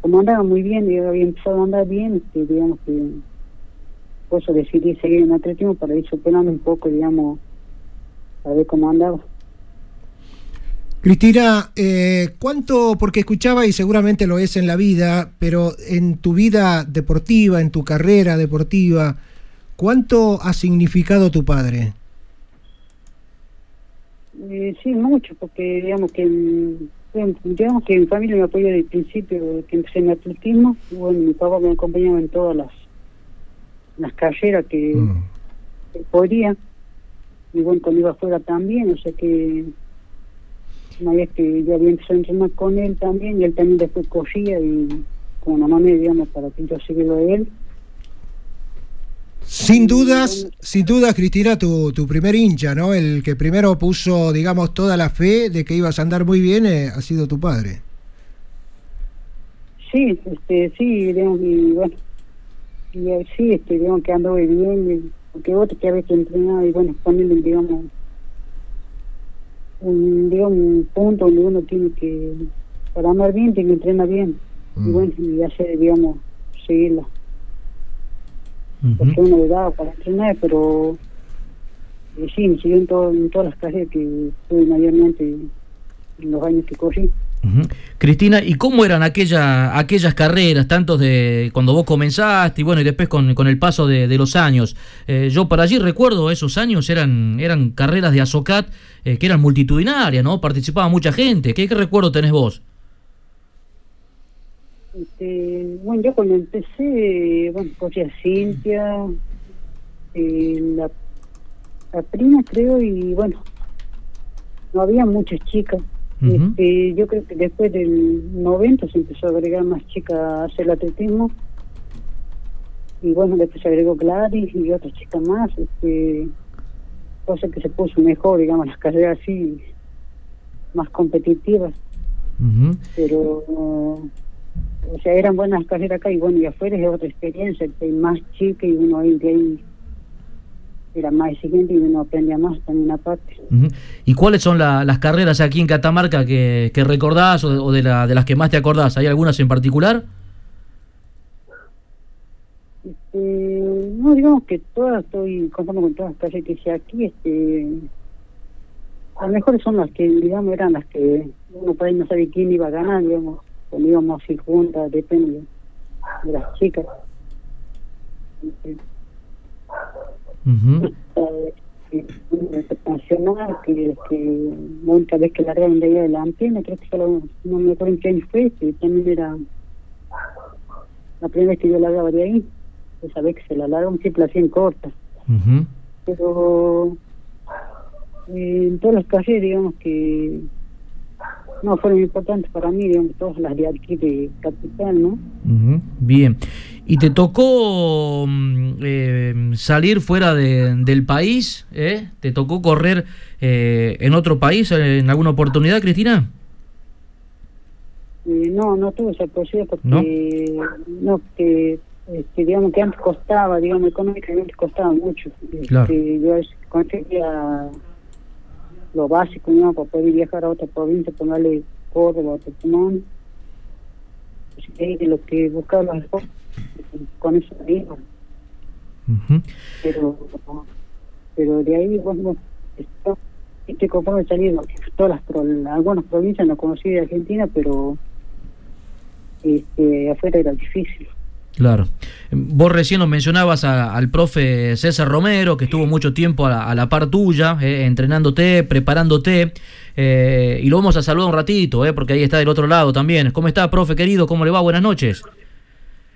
como andaba muy bien y había empezado a andar bien, este, digamos que por eso decidí seguir en atletismo para ir superando un poco, digamos, a ver cómo andaba. Cristina, eh, ¿cuánto, porque escuchaba y seguramente lo es en la vida, pero en tu vida deportiva, en tu carrera deportiva, ¿cuánto ha significado tu padre? Eh, sí, mucho, porque digamos que digamos que mi familia me apoyó desde el principio que empecé en atletismo, bueno, mi papá me acompañaba en todas las las carreras que, mm. que podía y bueno, cuando iba afuera también, o sea que una vez que yo había empezado a entrenar con él también, y él también después corría y como una manera, digamos, para que yo siguiera de él. Sin dudas, sin dudas, Cristina, tu, tu primer hincha, ¿no? El que primero puso, digamos, toda la fe de que ibas a andar muy bien, eh, ha sido tu padre. Sí, este, sí, digamos, y bueno, y eh, sí, este, digamos que ando muy bien, porque otro que a veces entrenaba y bueno, ponerle, digamos, un, digamos, un punto donde uno tiene que, para andar bien, tiene que entrenar bien. Y Mm. bueno, y hacer, digamos, seguirla. Porque uno le daba para entrenar, pero eh, sí, me siguió en, todo, en todas las carreras que tuve mayormente en los años que corrí. Ujú. Cristina, ¿y cómo eran aquella, aquellas carreras, tanto de cuando vos comenzaste y bueno, y después con, con el paso de, de los años? Eh, yo para allí recuerdo esos años, eran, eran carreras de Azocat eh, que eran multitudinarias, ¿no? Participaba mucha gente. ¿Qué, qué recuerdo tenés vos? Este, bueno, yo cuando empecé, bueno, corría Cintia, eh, la, la prima creo, y bueno, no había muchas chicas. Ujú. este, yo creo que después del 90 se empezó a agregar más chicas a hacer el atletismo. Y bueno, después se agregó Gladys y otra chica más. Este, cosa que se puso mejor, digamos, las carreras así, más competitivas. Pero, o sea, eran buenas carreras acá y bueno, y afuera es otra experiencia, que hay más chica y uno ahí de ahí era más exigente y uno aprendía más también aparte. ¿Y cuáles son la- las carreras aquí en Catamarca que, que recordás o, de, o de la- de las que más te acordás? ¿Hay algunas en particular? Este, no, digamos que todas, estoy conforme con todas las carreras que hice aquí, este, las mejores son las que, digamos, eran las que uno por ahí no sabe quién iba a ganar, digamos, cuando íbamos así juntas, depende de las chicas. Este, Eh, nacional que, que la única vez que largaron de ahí adelante, no creo que solo, no me acuerdo en qué año fue, que también era la primera vez que yo largaba de ahí, esa vez que se la largaron siempre la hacían corta, Ujú. pero eh, en todas las calles digamos que no fueron importantes para mí, digamos, todas las de aquí de Capital, ¿no? Ujú, Bien. ¿Y te tocó mm, eh, salir fuera de- del país? ¿eh? ¿Te tocó correr eh, en otro país en alguna oportunidad, Cristina? Eh, no, no tuve esa posibilidad porque no, que este, digamos que antes costaba, digamos económicamente costaba mucho. Este, Claro. Yo a veces conseguía lo básico, ¿no? Para poder viajar a otra provincia, ponerle Córdoba Tucumán. De lo que buscaba los esfuerzos, con eso. Ujú. Pero, pero de ahí, bueno, esto- estoy conforme de porque todas las, algunas provincias no conocí de Argentina, pero este, afuera era difícil. Claro. Vos recién nos mencionabas a- al profe César Romero, que estuvo mucho tiempo a la, a la par tuya, eh, entrenándote, preparándote, eh, y lo vamos a saludar un ratito, eh, porque ahí está del otro lado también. ¿Cómo está, profe querido? ¿Cómo le va? Buenas noches.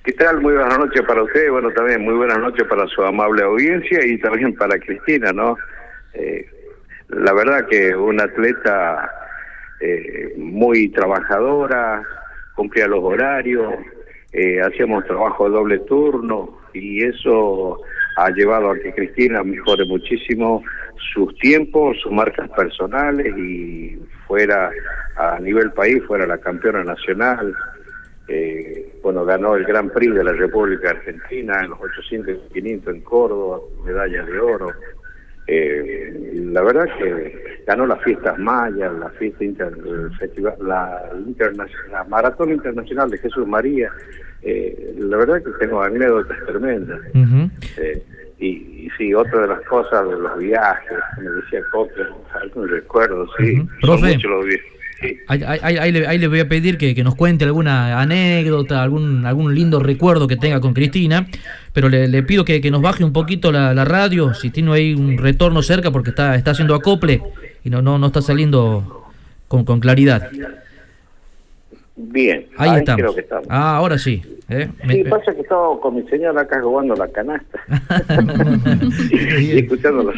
¿Qué tal? Muy buenas noches para usted, bueno, también muy buenas noches para su amable audiencia y también para Cristina, ¿no? Eh, la verdad que una atleta eh, muy trabajadora, cumplía los horarios, eh, hacíamos trabajo de doble turno y eso ha llevado a que Cristina mejore muchísimo sus tiempos, sus marcas personales y fuera a nivel país, fuera la campeona nacional. Eh, bueno, ganó el Gran Prix de la República Argentina en los 800 y 500 en Córdoba, medalla de oro. Eh, la verdad que ganó las fiestas mayas, la fiesta inter- festival, la, interna- la maratón internacional de Jesús María. Eh, la verdad que tengo anécdotas tremendas. Eh, y, y sí, otra de las cosas de los viajes, me decía Coque, algún recuerdo, sí, son Profe. muchos los viajes. Ahí, ahí- ahí- ahí le, ahí le voy a pedir que, que nos cuente alguna anécdota, algún, algún lindo recuerdo que tenga con Cristina, pero le, le pido que, que nos baje un poquito la, la radio, si tiene ahí un retorno cerca, porque está, está haciendo acople y no, no, no está saliendo con, con claridad. Bien, Ahí estamos. creo que estamos. Ah, ahora sí. ¿eh? Me- Sí, pasa que estaba con mi señora acá jugando la canasta y escuchando los.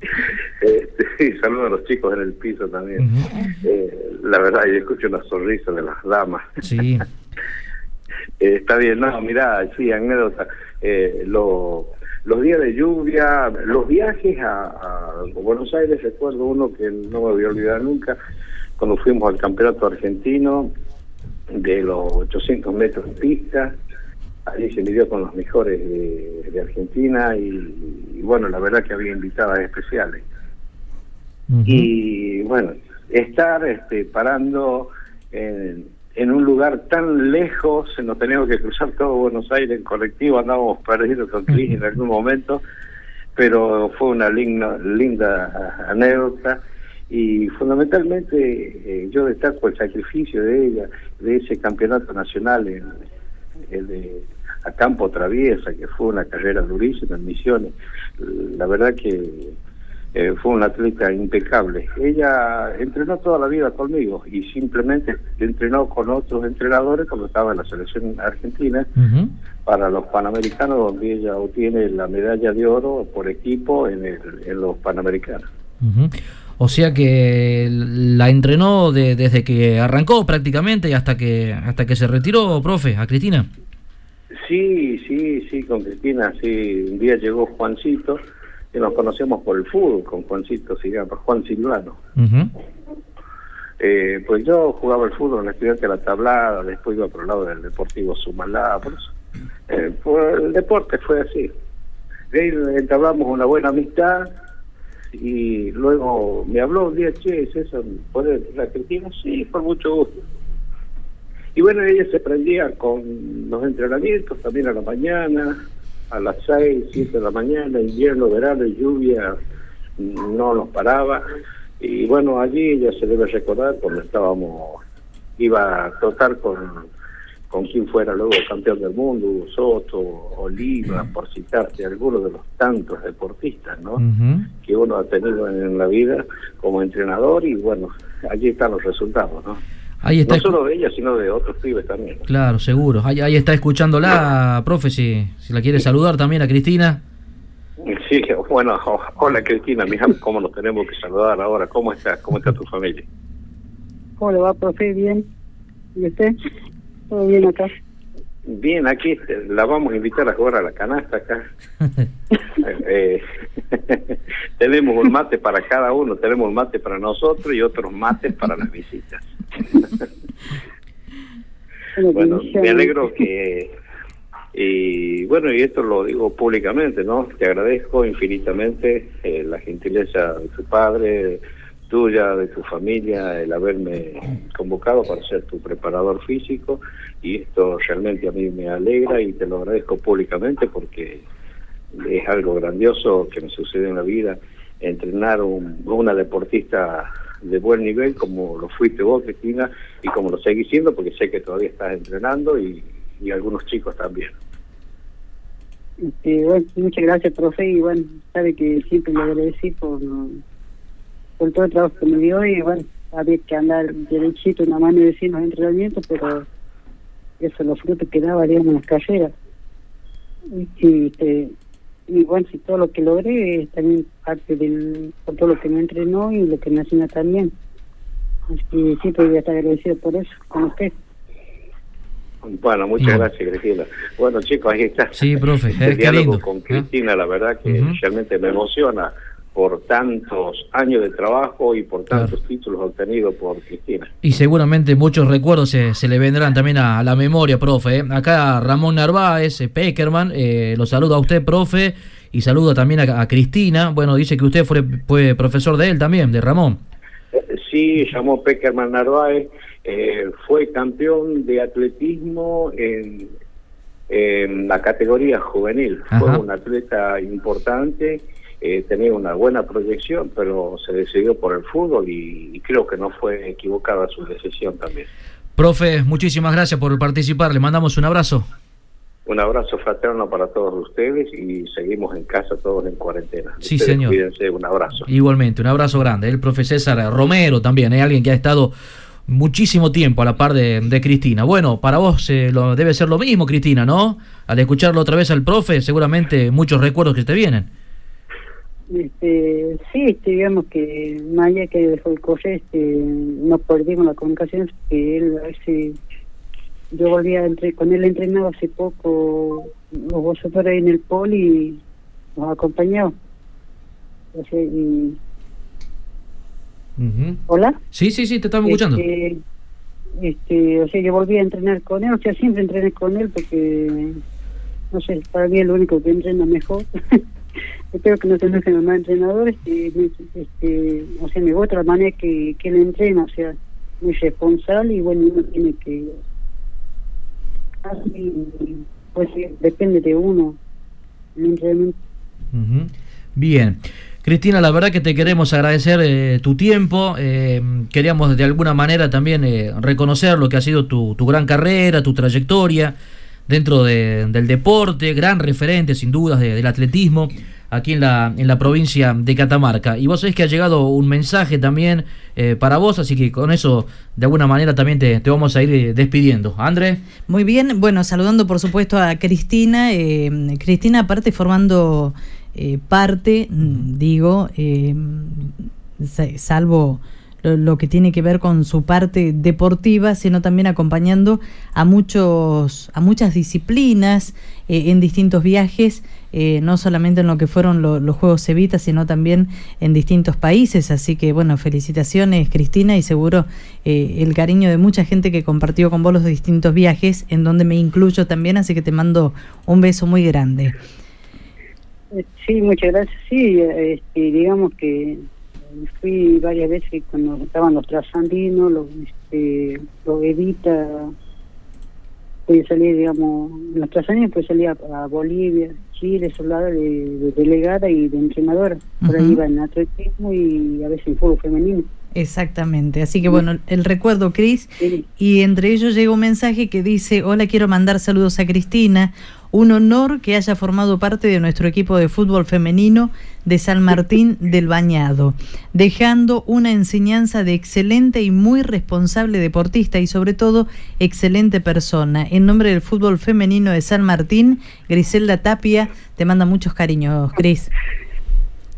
Este, sí, saludo a los chicos en el piso también. Eh, la verdad, yo escucho una sonrisa de las damas. Sí. Eh, está bien, no, mirá, sí, anécdota. Eh, lo- los días de lluvia, los viajes a, a Buenos Aires, recuerdo uno que no me voy a olvidar nunca, cuando fuimos al campeonato argentino de los 800 metros de pista, allí se midió con los mejores de, de Argentina y, y bueno, la verdad que había invitadas especiales. Y bueno, estar este, parando en, en un lugar tan lejos, nos teníamos que cruzar todo Buenos Aires en colectivo, andábamos perdidos con Cris en algún momento, pero fue una linda, linda anécdota. Y fundamentalmente eh, yo destaco el sacrificio de ella, de ese campeonato nacional en, en de, a campo traviesa, que fue una carrera durísima en Misiones. La verdad que eh, fue una atleta impecable. Ella entrenó toda la vida conmigo y simplemente entrenó con otros entrenadores cuando estaba en la selección argentina para los Panamericanos, donde ella obtiene la medalla de oro por equipo en, el, en los Panamericanos. O sea que la entrenó de- desde que arrancó prácticamente y hasta que hasta que se retiró, profe, a Cristina. Sí, sí, sí, con Cristina, sí. Un día llegó Juancito, y nos conocemos por el fútbol con Juancito Sigama, Juan Silvano. Eh, pues yo jugaba el fútbol en la estudiante de la tablada, después iba por el lado del Deportivo Sumalá, por eso. Eh, pues el deporte fue así. De ahí entablamos una buena amistad y luego me habló un día, che, César, ¿puedes la Cristina? Sí, por mucho gusto. Y bueno, ella se prendía con los entrenamientos también a la mañana, a las 6, 7 de la mañana, invierno, verano lluvia, no nos paraba. Y bueno, allí ella se debe recordar cuando estábamos, iba a trotar con, con quien fuera luego campeón del mundo, Hugo Soto, Oliva, por citarte algunos de los tantos deportistas ¿no? que uno ha tenido en la vida como entrenador y bueno, allí están los resultados. ¿no? Ahí está no solo de ella, sino de otros pibes también. Claro, seguro. Ahí, ahí está escuchándola, profe, si, si la quiere saludar también a Cristina. Sí, bueno, hola Cristina, mija, ¿cómo nos tenemos que saludar ahora? ¿Cómo está? ¿Cómo está tu familia? ¿Cómo le va, profe? Bien. ¿Y usted? ¿Todo bien acá? Bien, aquí este, la vamos a invitar a jugar a la canasta acá. eh, tenemos un mate para cada uno, tenemos un mate para nosotros y otros mates para las visitas. bueno, me alegro que y bueno, y esto lo digo públicamente, ¿no? Te agradezco infinitamente eh, la gentileza de tu padre, tuya, de tu familia, el haberme convocado para ser tu preparador físico y esto realmente a mí me alegra y te lo agradezco públicamente porque es algo grandioso que me sucede en la vida, entrenar un, una deportista de buen nivel como lo fuiste vos, Cristina, y como lo seguís siendo porque sé que todavía estás entrenando y, y algunos chicos también. Este, bueno, muchas gracias, profe, y bueno, sabe que siempre le agradecí por, por todo el trabajo que me dio y bueno, había que andar derechito una mano de los entrenamientos, pero eso los frutos que daba, digamos, en las carreras. Y, este, y bueno, si todo lo que logré es también parte del, por todo lo que me entrenó y lo que me enseñó también. Así que siempre voy a estar agradecido por eso, con usted. Bueno, muchas gracias, Cristina. Bueno, chicos, ahí está. Sí, profe, el diálogo con Cristina, la verdad que realmente me emociona por tantos años de trabajo y por tantos títulos obtenidos por Cristina. Y seguramente muchos recuerdos se, se le vendrán también a, la memoria, profe. ¿eh? Acá Ramón Narváez, eh, Peckerman, eh, lo saludo a usted, profe, y saludo también a, Cristina. Bueno, dice que usted fue, fue profesor de él también, de Ramón. Sí, llamó Peckerman Narváez eh, fue campeón de atletismo en, la categoría juvenil. Fue un atleta importante, eh, tenía una buena proyección, pero se decidió por el fútbol y, creo que no fue equivocada su decisión también. Profe, muchísimas gracias por participar. Le mandamos un abrazo. Un abrazo fraterno para todos ustedes y seguimos en casa todos en cuarentena. Sí, señor. Cuídense, un abrazo. Igualmente, un abrazo grande. El profe César Romero también, es alguien que ha estado muchísimo tiempo a la par de, Cristina. Bueno, para vos eh, lo, debe ser lo mismo, Cristina, ¿no? Al escucharlo otra vez al profe, seguramente muchos recuerdos que te vienen. Este, sí, este, digamos que más que dejó el coche, este, no perdimos la comunicación, que él a yo volví a entre, con él entrenado hace poco, los vosotros ahí en el poli y nos acompañó. O sea, y ¿Hola? Sí, sí, sí, te estamos escuchando. Este, este, o sea, yo volví a entrenar con él, o sea, siempre entrené con él porque, no sé, para mí es lo único que entrena mejor. Espero que no se enojen más entrenadores, este, este, o sea, me la manera que, que él entrena, o sea, muy responsable y bueno, uno tiene que... Así, pues depende de uno, entrenamiento. Bien. Cristina, la verdad que te queremos agradecer eh, tu tiempo. Eh, queríamos de alguna manera también eh, reconocer lo que ha sido tu, gran carrera, tu trayectoria dentro del deporte, gran referente sin dudas del atletismo aquí en la, en la provincia de Catamarca. Y vos sabés que ha llegado un mensaje también para vos, así que con eso de alguna manera también te, te vamos a ir despidiendo. André. Muy bien, bueno, saludando por supuesto a Cristina. Cristina, aparte formando eh, parte, mm, digo, eh, salvo lo, que tiene que ver con su parte deportiva, sino también acompañando a muchos, a muchas disciplinas eh, en distintos viajes, no solamente en lo que fueron los Juegos Evita, sino también en distintos países. Así que bueno, felicitaciones Cristina y seguro el cariño de mucha gente que compartió con vos los distintos viajes, en donde me incluyo también, así que te mando un beso muy grande. Sí, muchas gracias. Sí, este, digamos que fui varias veces cuando estaban los trasandinos, los, este, los Evita, pude salir, digamos, los trasandinos pues salía a Bolivia, Chile, soldado de, delegada y de entrenadora. Por ahí iba en atletismo y a veces en fútbol femenino. Exactamente. Así que bueno, el recuerdo, Cris. Y entre ellos llega un mensaje que dice, hola, quiero mandar saludos a Cristina. Un honor que haya formado parte de nuestro equipo de fútbol femenino de San Martín del Bañado, dejando una enseñanza de excelente y muy responsable deportista y sobre todo excelente persona. En nombre del fútbol femenino de San Martín, Griselda Tapia te manda muchos cariños, Cris.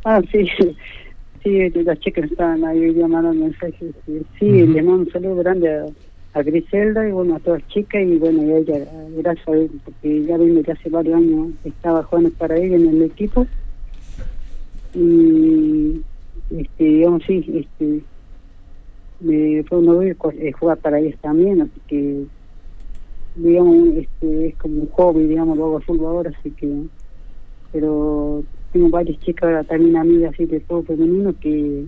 Ah, sí, sí, las chicas estaban ahí llamando mensajes. Sí, sí le mando un saludo grande a a Griselda y bueno, a todas las chicas y bueno, y ella, gracias a él, porque ya vino que hace varios años estaba jugando para ella en el equipo y este, digamos, sí, este, me fue un honor jugar para ellas también, así que digamos, este, es como un hobby, digamos, lo hago fútbol ahora, así que, pero tengo varias chicas también amigas así de todo femenino que,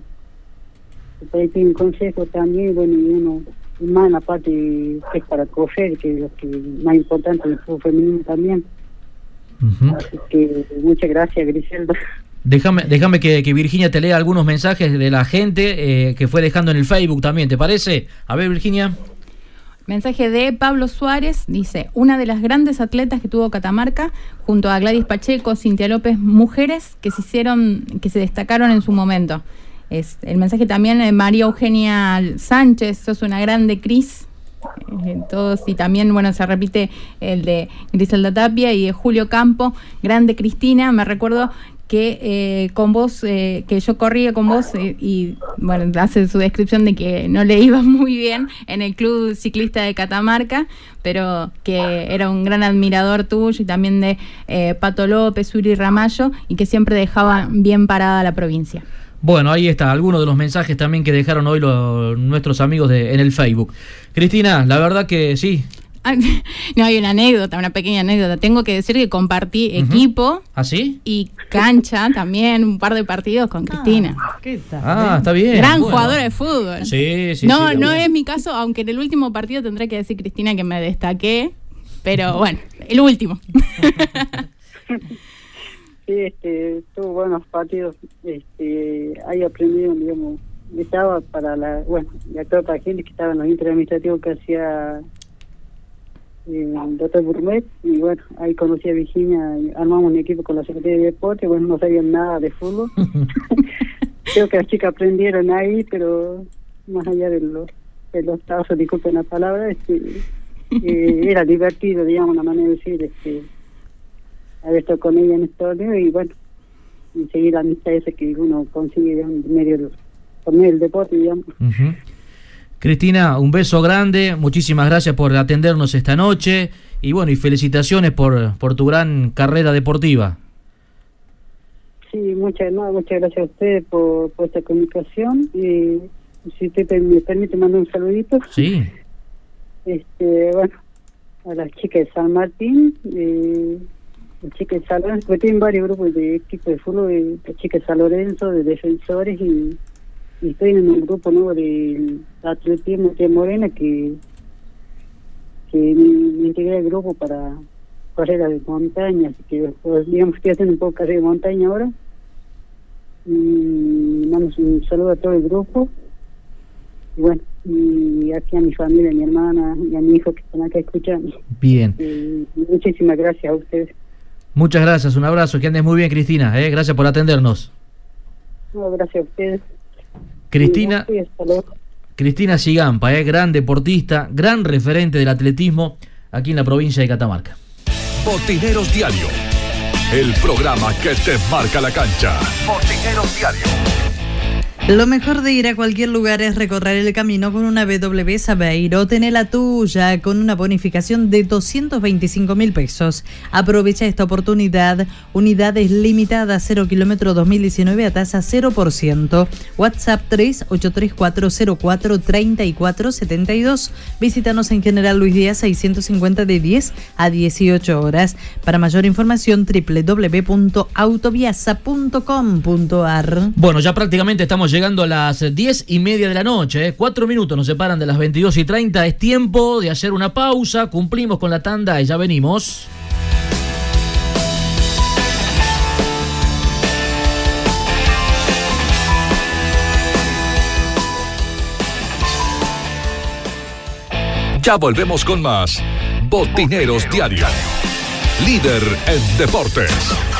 que por ahí tienen consejos también, bueno, y uno más en la parte que es para coger, que es lo que más importante del fútbol femenino también. Así que muchas gracias, Griselda. Déjame, déjame que, Virginia te lea algunos mensajes de la gente eh, que fue dejando en el Facebook también, ¿te parece? A ver, Virginia. Mensaje de Pablo Suárez, dice, una de las grandes atletas que tuvo Catamarca, junto a Gladys Pacheco, Cintia López, mujeres que se hicieron, que se destacaron en su momento. Es el mensaje también de María Eugenia Sánchez, sos una grande Cris. Eh, todos y también bueno se repite el de Griselda Tapia y de Julio Campo grande Cristina me recuerdo que eh, con vos, eh, que yo corría con vos y bueno, hace su descripción de que no le iba muy bien en el club ciclista de Catamarca, pero que era un gran admirador tuyo y también de Pato López, Uri Ramallo y que siempre dejaba bien parada la provincia. Bueno, ahí está, algunos de los mensajes también que dejaron hoy los, nuestros amigos en el Facebook. Cristina, la verdad que sí. No, hay una anécdota, una pequeña anécdota. Tengo que decir que compartí equipo ¿Así? ¿Ah, y cancha también, un par de partidos con Cristina. Ah, ¿qué tal? Ah, está bien. Gran jugadora de fútbol. Sí, sí, No, no es mi caso, aunque en el último partido tendré que decir, Cristina, que me destaqué. Pero bueno, el último. Sí, este, tuvo buenos partidos, este, ahí aprendido, digamos, estaba para la, bueno, ya toda la gente que estaba en los interadministrativos que hacía el doctor Burmet, y bueno, ahí conocí a Virginia, armamos un equipo con la Secretaría de Deporte, bueno, no sabían nada de fútbol. Creo que las chicas aprendieron ahí, pero más allá de los, de los tazos, disculpen la palabra, este, eh, era divertido, digamos, la manera de decir, este, haber estado con ella en historia y bueno, y seguir la amistad esa que uno consigue en medio con el deporte, digamos. Cristina, un beso grande, muchísimas gracias por atendernos esta noche y bueno, y felicitaciones por, por tu gran carrera deportiva. Sí, muchas, muchas gracias a ustedes por, por esta comunicación y si usted me permite mandar un saludito. Sí. Este, bueno, a las chicas de San Martín, eh, chicas de San Lorenzo, porque tienen varios grupos de equipos de fútbol, de, chicas de San Lorenzo, de defensores, y, estoy en un grupo nuevo de atletismo de Morena que, que me, integré al grupo para carrera de montaña, así que pues, digamos que estoy haciendo un poco carrera de montaña ahora. Y damos un saludo a todo el grupo. Y bueno, y aquí a mi familia, a mi hermana y a mi hijo que están acá escuchando. Bien. muchísimas gracias a ustedes. Muchas gracias, un abrazo, que andes muy bien Cristina, ¿eh? gracias por atendernos. No, gracias a ustedes. Cristina, Cristina Sigampa, ¿eh? gran deportista, gran referente del atletismo aquí en la provincia de Catamarca. Botineros Diario, el programa que te marca la cancha. Botineros Diario. Lo mejor de ir a cualquier lugar es recorrer el camino con una BW Sabeiro. Tené la tuya con una bonificación de 225 mil pesos. Aprovecha esta oportunidad. Unidades limitadas 0 kilómetro 2019 a tasa 0%. WhatsApp 3834043472. Visítanos en General Luis Díaz 650 de 10 a 18 horas. Para mayor información www.autoviasa.com.ar. Bueno, ya prácticamente estamos llegando a las eh, 10 y media de la noche. Eh, cuatro minutos nos separan de las 22 y 30. Es tiempo de hacer una pausa. Cumplimos con la tanda y ya venimos. Ya volvemos con más Botineros Diario. Líder en deportes.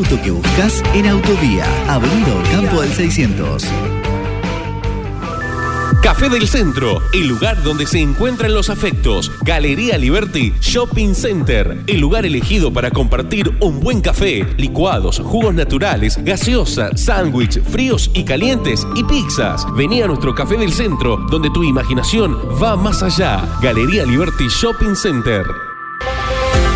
Auto que buscas en Autovía, Avenida Ocampo del 600. Café del Centro, el lugar donde se encuentran los afectos. Galería Liberty Shopping Center, el lugar elegido para compartir un buen café, licuados, jugos naturales, gaseosa, sándwich, fríos y calientes y pizzas. Vení a nuestro Café del Centro, donde tu imaginación va más allá. Galería Liberty Shopping Center.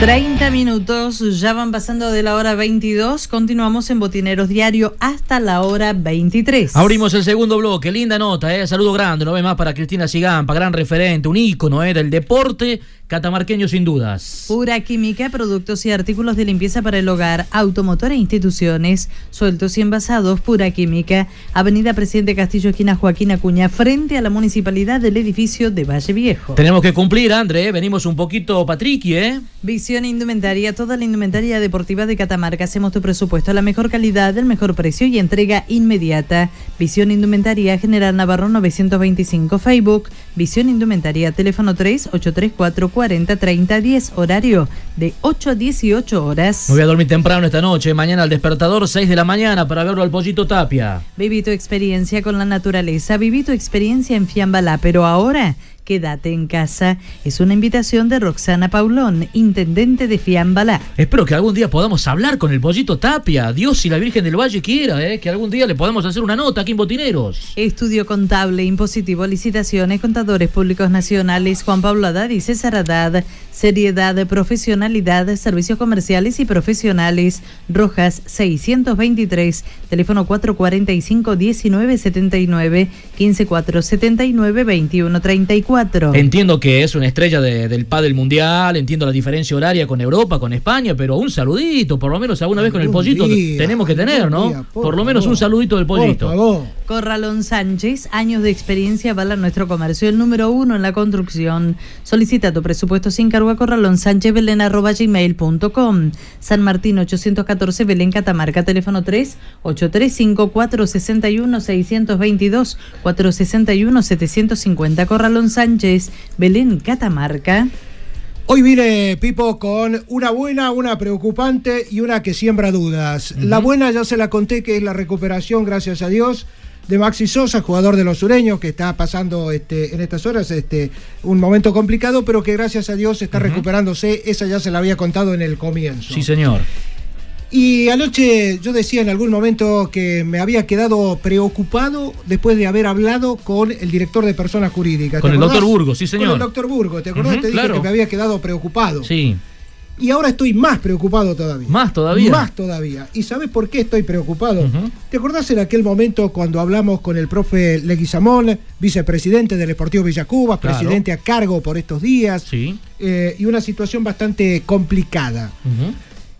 30 minutos, ya van pasando de la hora 22. Continuamos en Botineros Diario hasta la hora 23. Abrimos el segundo bloque, linda nota, eh. saludo grande, no ve más para Cristina Sigampa, gran referente, un ícono eh, del deporte Catamarqueño sin dudas. Pura Química, productos y artículos de limpieza para el hogar, automotor e instituciones, sueltos y envasados, Pura Química, Avenida Presidente Castillo, esquina Joaquín Acuña, frente a la municipalidad del edificio de Valle Viejo. Tenemos que cumplir, André. Venimos un poquito patriqui, ¿eh? Visión Indumentaria, toda la indumentaria deportiva de Catamarca. Hacemos tu presupuesto a la mejor calidad, el mejor precio y entrega inmediata. Visión Indumentaria, General Navarro 925, Facebook. Visión Indumentaria, teléfono 3 834 40 30 10, horario de 8 a 18 horas. Me voy a dormir temprano esta noche. Mañana al despertador, 6 de la mañana, para verlo al pollito Tapia. Viví tu experiencia con la naturaleza, viví tu experiencia en Fiambalá, pero ahora quédate en casa. Es una invitación de Roxana Paulón, intendente de Fiambalá. Espero que algún día podamos hablar con el pollito Tapia. Dios y la Virgen del Valle quiera, ¿eh? Que algún día le podamos hacer una nota aquí en Botineros. Estudio contable, impositivo, licitaciones, contadores públicos nacionales, Juan Pablo Haddad y César Haddad, seriedad, profesionalidad, servicios comerciales y profesionales, Rojas 623, teléfono 445-1979, 15479-2134. Entiendo que es una estrella de- del pádel mundial, entiendo la diferencia horaria con Europa, con España, pero un saludito, por lo menos alguna vez con el pollito día, tenemos que tener, ¿no? día, por, por lo menos favor. un saludito del pollito. Corralón Sánchez, años de experiencia para nuestro comercio, el número uno en la construcción. Solicita tu presupuesto sin cargo a Corralón Sánchez Belén arroba gmail.com. San Martín 814 Belén Catamarca, teléfono 3 835 461 622 461 750 Corralón Sánchez Belén Catamarca. Hoy vine, Pipo, con una buena, una preocupante y una que siembra dudas. La buena ya se la conté, que es la recuperación, gracias a Dios, de Maxi Sosa, jugador de los sureños, que está pasando este, en estas horas este, un momento complicado, pero que gracias a Dios está recuperándose. Esa ya se la había contado en el comienzo. Sí, señor. Y anoche yo decía en algún momento que me había quedado preocupado después de haber hablado con el director de personas jurídicas. Con ¿Te el acordás? doctor Burgos, sí, señor. Con el doctor Burgos, ¿te acordás? Ujú, Te dije claro. que me había quedado preocupado. Sí. Y ahora estoy más preocupado todavía. ¿Más todavía? Más todavía. ¿Y sabes por qué estoy preocupado? ¿Te acordás en aquel momento cuando hablamos con el profe Leguizamón, vicepresidente del Esportivo Villacuba, Claro. presidente a cargo por estos días? Sí. eh, y una situación bastante complicada.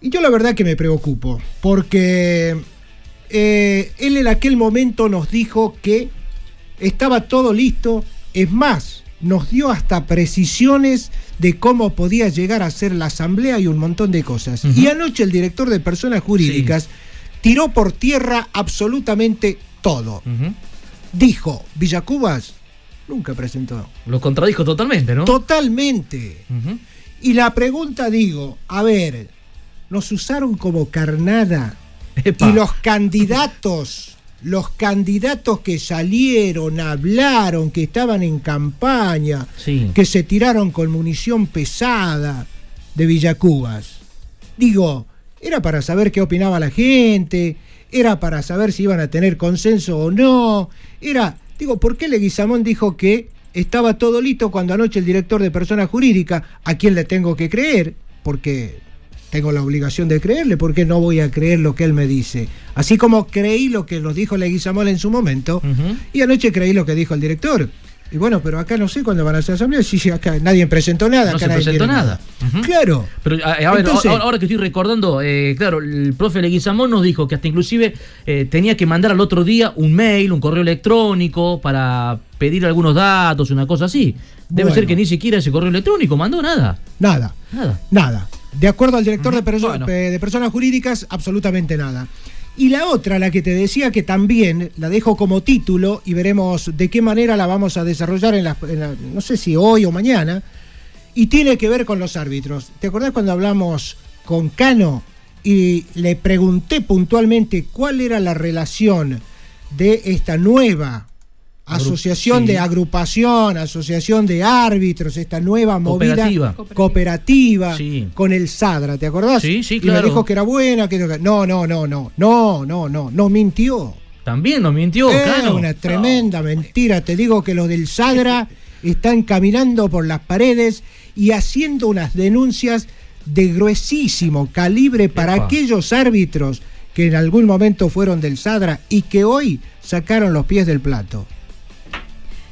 Y yo la verdad que me preocupo, porque eh, él en aquel momento nos dijo que estaba todo listo, es más, nos dio hasta precisiones de cómo podía llegar a ser la asamblea y un montón de cosas. Y anoche el director de personas jurídicas tiró por tierra absolutamente todo. Dijo, Villacubas nunca presentó. Lo contradijo totalmente, ¿no? Totalmente. Y la pregunta digo, a ver, nos usaron como carnada y los candidatos, los candidatos que salieron, hablaron, que estaban en campaña, Sí. que se tiraron con munición pesada de Villacubas. Digo, era para saber qué opinaba la gente, era para saber si iban a tener consenso o no, era, digo, ¿por qué Leguizamón dijo que estaba todo listo cuando anoche el director de persona jurídica, a quien le tengo que creer, porque tengo la obligación de creerle, porque no voy a creer lo que él me dice? Así como creí lo que nos dijo Leguizamón en su momento, y anoche creí lo que dijo el director. Y bueno, pero acá no sé cuándo van a hacer asamblea, si acá nadie presentó nada, No acá se nadie presentó nada. Claro. Pero a, a ver, Entonces- ahora, ahora que estoy recordando, eh, claro, el profe Leguizamón nos dijo que hasta inclusive eh, tenía que mandar al otro día un mail, un correo electrónico para pedir algunos datos, una cosa así. Debe Bueno. ser que ni siquiera ese correo electrónico mandó nada. Nada. Nada. Nada. De acuerdo al director de, perso- bueno. pe- de personas jurídicas, absolutamente nada. Y la otra, la que te decía que también la dejo como título y veremos de qué manera la vamos a desarrollar en la, en la- no sé si hoy o mañana, y tiene que ver con los árbitros. ¿Te acordás cuando hablamos con Cano y le pregunté puntualmente cuál era la relación de esta nueva asociación sí. de agrupación, asociación de árbitros, esta nueva movida Cooperativa. cooperativa Sí. con el Sadra, ¿te acordás? Sí, sí, Y claro. me dijo que era buena, que no, no, no, no, no, no, no, no mintió. También nos mintió, Es Cano. una tremenda mentira. Te digo que los del Sadra están caminando por las paredes y haciendo unas denuncias de gruesísimo calibre para Epa. aquellos árbitros que en algún momento fueron del Sadra y que hoy sacaron los pies del plato.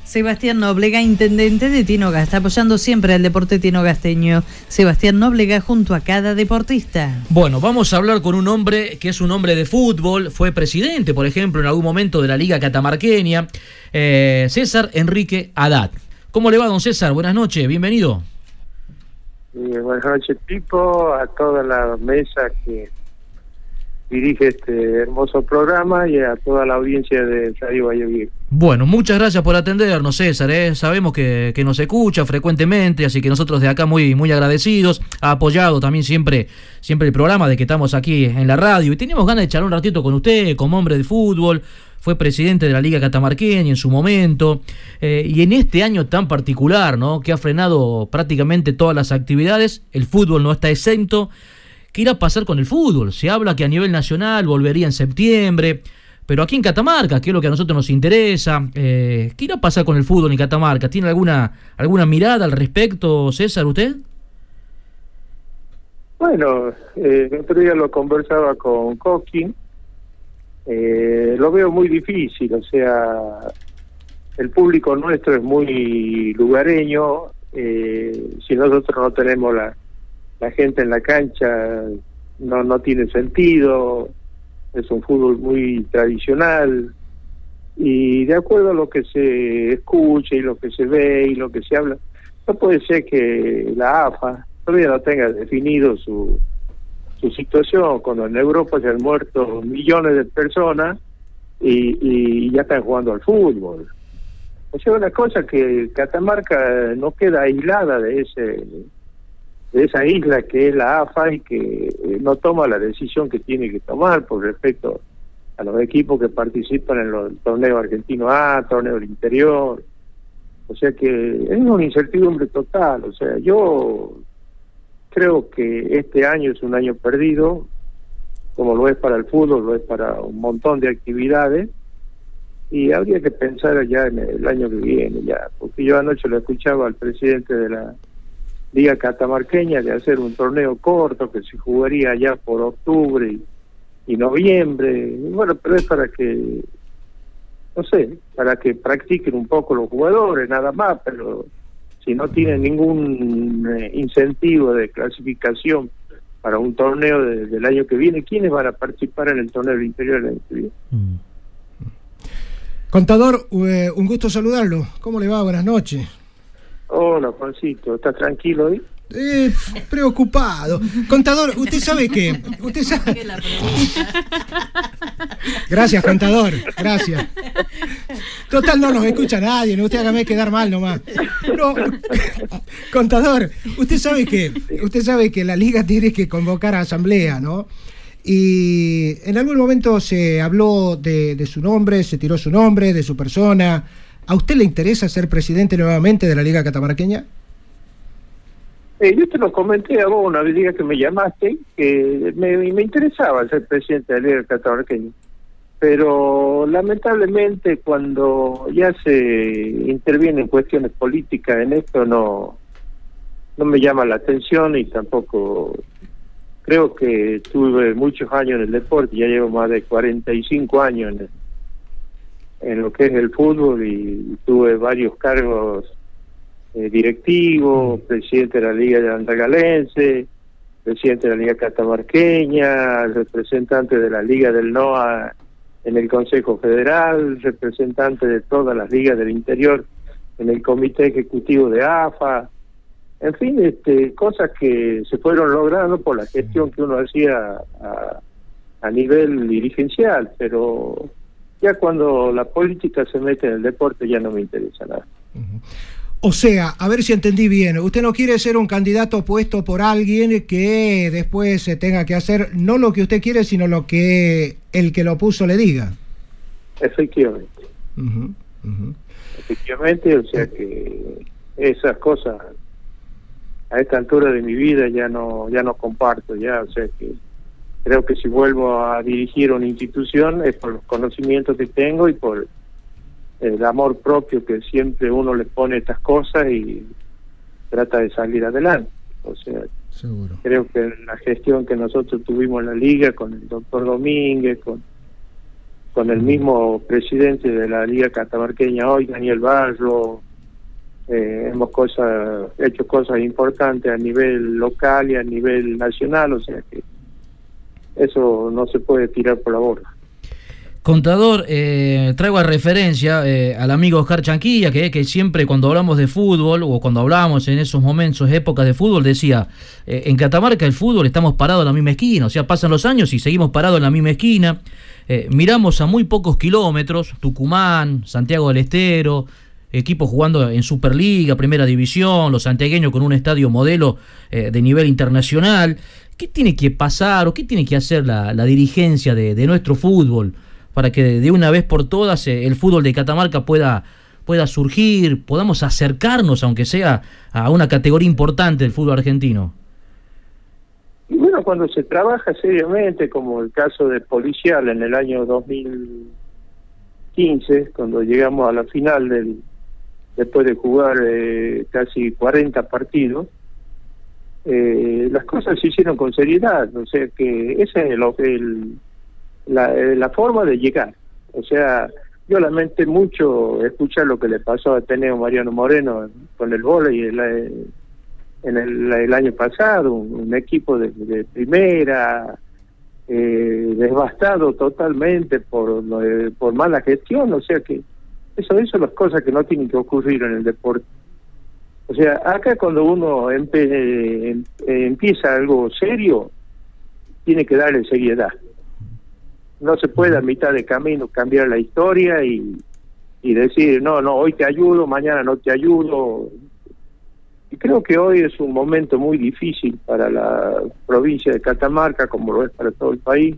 Sebastián Nóblega, intendente de Tinoga, está apoyando siempre al deporte tinogasteño. Sebastián Nóblega junto a cada deportista. Bueno, vamos a hablar con un hombre que es un hombre de fútbol, fue presidente, por ejemplo, en algún momento de la Liga Catamarqueña, eh, César Enrique Haddad. ¿Cómo le va, don César? Buenas noches, bienvenido. Y buenas noches, Pipo, a toda la mesa que dirige este hermoso programa y a toda la audiencia de Radio Valle. Bueno, muchas gracias por atendernos, César. ¿eh? Sabemos que, que nos escucha frecuentemente, así que nosotros de acá muy, muy agradecidos. Ha apoyado también siempre, siempre el programa de que estamos aquí en la radio. Y teníamos ganas de charlar un ratito con usted, como hombre de fútbol. Fue presidente de la Liga Catamarqueña en su momento. eh, y en este año tan particular, ¿no? Que ha frenado prácticamente todas las actividades, el fútbol no está exento. ¿Qué irá a pasar con el fútbol? Se habla que a nivel nacional volvería en septiembre. Pero aquí en Catamarca, que es lo que a nosotros nos interesa, eh, ¿qué irá a pasar con el fútbol en Catamarca? ¿Tiene alguna, alguna mirada al respecto, César, usted? Bueno, eh, el otro día lo conversaba con Coqui. Eh, lo veo muy difícil, o sea, el público nuestro es muy lugareño. eh, si nosotros no tenemos la, la gente en la cancha, no, no tiene sentido. Es un fútbol muy tradicional. Y de acuerdo a lo que se escucha y lo que se ve y lo que se habla, no puede ser que la AFA todavía no tenga definido su, su situación, cuando en Europa se han muerto millones de personas y, y ya están jugando al fútbol. O sea, una cosa que Catamarca no queda aislada de ese de esa isla que es la AFA y que eh, no toma la decisión que tiene que tomar por respecto a los equipos que participan en los torneos argentinos A, torneos del interior. O sea que es una incertidumbre total. O sea, yo creo que este año es un año perdido, como lo es para el fútbol, lo es para un montón de actividades, y habría que pensar ya en el año que viene, ya, porque yo anoche lo escuchaba al presidente de la Liga Catamarqueña de hacer un torneo corto que se jugaría ya por octubre y, noviembre, bueno, pero es para que, no sé, para que practiquen un poco los jugadores, nada más, pero si no tienen ningún eh, incentivo de clasificación para un torneo de- del año que viene, ¿quiénes van a participar en el torneo del interior del año que viene? Contador, eh, un gusto saludarlo. ¿Cómo le va? Buenas noches. Hola, Juancito, ¿estás tranquilo hoy? Eh, preocupado. Contador, usted sabe que. Usted sabe. Gracias, contador. Gracias. Total, no nos escucha nadie. No usted hágame quedar mal nomás. No, contador, usted sabe que. Usted sabe que la liga tiene que convocar a asamblea, ¿no? Y en algún momento se habló de, de su nombre, se tiró su nombre, de su persona. ¿A usted le interesa ser presidente nuevamente de la Liga Catamarqueña? Eh, yo te lo comenté a vos una vez que me llamaste, que me, interesaba ser presidente de la Liga Catamarqueña. Pero lamentablemente cuando ya se intervienen cuestiones políticas en esto no, no me llama la atención y tampoco creo que tuve muchos años en el deporte, ya llevo más de 45 años en, en lo que es el fútbol y tuve varios cargos eh, directivo, presidente de la Liga de Andagalense, presidente de la Liga Catamarqueña, representante de la Liga del NOA en el Consejo Federal, representante de todas las ligas del interior en el Comité Ejecutivo de AFA, en fin, este, cosas que se fueron logrando por la gestión que uno hacía a, a nivel dirigencial, pero ya cuando la política se mete en el deporte ya no me interesa nada. O sea, a ver si entendí bien, usted no quiere ser un candidato puesto por alguien que después se tenga que hacer no lo que usted quiere, sino lo que el que lo puso le diga. Efectivamente. Ujú, ujú. Efectivamente, o sea que esas cosas a esta altura de mi vida ya no ya no comparto ya, o sea que creo que si vuelvo a dirigir una institución es por los conocimientos que tengo y por el amor propio que siempre uno le pone a estas cosas y trata de salir adelante. O sea, Seguro. creo que la gestión que nosotros tuvimos en la liga con el doctor Domínguez, con con el mismo presidente de la Liga Catamarqueña hoy, Daniel Barro, eh, hemos cosas, hecho cosas importantes a nivel local y a nivel nacional, o sea que eso no se puede tirar por la borda. Contador, eh, traigo a referencia eh, al amigo Oscar Chanquilla, que, que siempre cuando hablamos de fútbol o cuando hablábamos en esos momentos, épocas de fútbol, decía, eh, en Catamarca el fútbol estamos parados en la misma esquina, o sea, pasan los años y seguimos parados en la misma esquina. Eh, miramos a muy pocos kilómetros, Tucumán, Santiago del Estero, equipos jugando en Superliga, Primera División, los santiagueños con un estadio modelo de nivel internacional. ¿Qué tiene que pasar o qué tiene que hacer la, la dirigencia de, de nuestro fútbol para que de una vez por todas eh, el fútbol de Catamarca pueda, pueda surgir, podamos acercarnos, aunque sea a una categoría importante del fútbol argentino? Y bueno, cuando se trabaja seriamente, como el caso de Policial en el año 2015, cuando llegamos a la final del después de jugar eh, casi 40 partidos, eh, las cosas se hicieron con seriedad, o sea que esa es el, el- la, eh, la forma de llegar. O sea, yo lamenté mucho escuchar lo que le pasó a Ateneo Mariano Moreno con el vóley el, eh, en el, año pasado, un, equipo de, primera, eh, devastado totalmente por, de- por mala gestión, o sea que eso, eso son las cosas que no tienen que ocurrir en el deporte. O sea, acá cuando uno empe- em- empieza algo serio, tiene que darle seriedad. No se puede a mitad de camino cambiar la historia y, y decir, no, no, hoy te ayudo, mañana no te ayudo. Y creo que hoy es un momento muy difícil para la provincia de Catamarca, como lo es para todo el país,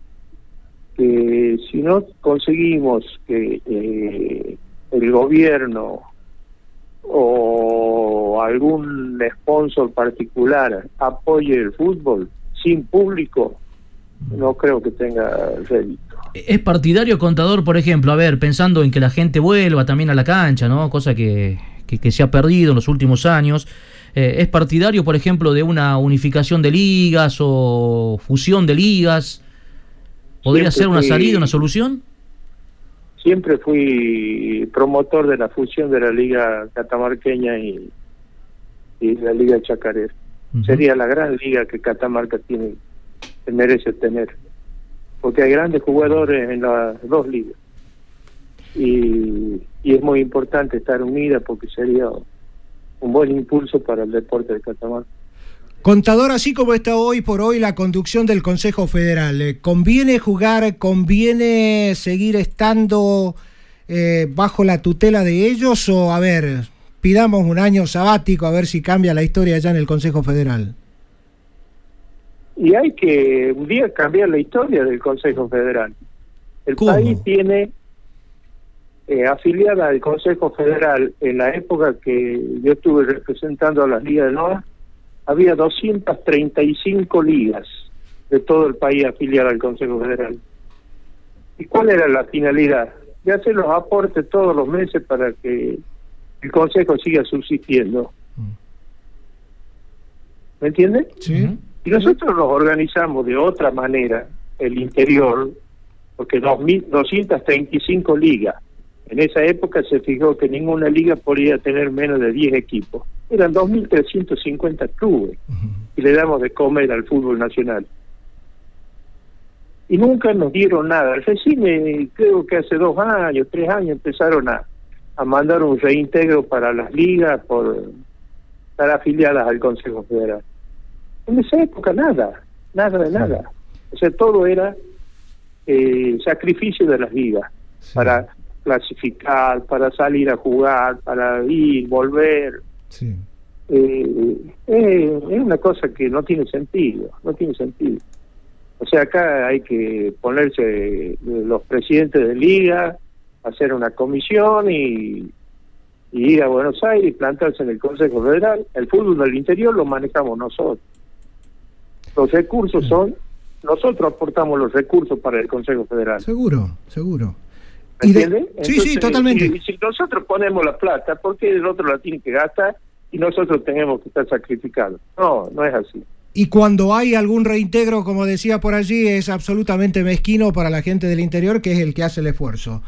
que si no conseguimos que eh, el gobierno o algún sponsor particular apoye el fútbol sin público, no creo que tenga rédito. ¿Es partidario contador, por ejemplo, a ver, pensando en que la gente vuelva también a la cancha, ¿no? Cosa que, que- que se ha perdido en los últimos años. Eh, ¿Es partidario, por ejemplo, de una unificación de ligas o fusión de ligas? ¿Podría Siempre ser una salida, una solución? Siempre fui promotor de la fusión de la Liga Catamarqueña y, y la Liga Chacarera. Sería la gran liga que Catamarca tiene, que merece tener. Porque hay grandes jugadores en las dos ligas. Y, y es muy importante estar unida porque sería un buen impulso para el deporte de Catamarca. Contador, así como está hoy por hoy la conducción del Consejo Federal, ¿eh, ¿conviene jugar, conviene seguir estando eh, bajo la tutela de ellos o, a ver, pidamos un año sabático a ver si cambia la historia allá en el Consejo Federal? Y hay que un día cambiar la historia del Consejo Federal. El país tiene eh, afiliada al Consejo Federal en la época que yo estuve representando a las ligas de NOA, había 235 ligas de todo el país afiliadas al Consejo Federal. ¿Y cuál era la finalidad? De hacer los aportes todos los meses para que el Consejo siga subsistiendo. ¿Me entiendes? Sí. Y nosotros nos organizamos de otra manera, el interior, porque 2000 235 ligas. En esa época se fijó que ninguna liga podía tener menos de 10 equipos. Eran 2.350 clubes y le damos de comer al fútbol nacional. Y nunca nos dieron nada. Recién, creo que hace dos años, tres años, empezaron a, a mandar un reintegro para las ligas por estar afiliadas al Consejo Federal. En esa época nada, nada de nada. O sea, todo era eh, sacrificio de las ligas para clasificar, para salir a jugar, para ir, volver. Eh, eh, es una cosa que no tiene sentido, no tiene sentido. O sea, acá hay que ponerse eh, los presidentes de liga, hacer una comisión y, y ir a Buenos Aires y plantarse en el Consejo Federal. El fútbol del interior lo manejamos nosotros. Los recursos son, nosotros aportamos los recursos para el Consejo Federal. Seguro, seguro. ¿Me entiendes? Sí, sí, totalmente. Si, si nosotros ponemos la plata, ¿por qué el otro la tiene que gastar y nosotros tenemos que estar sacrificados? No, no es así. y cuando hay algún reintegro, como decía por allí, es absolutamente mezquino para la gente del interior, que es el que hace el esfuerzo.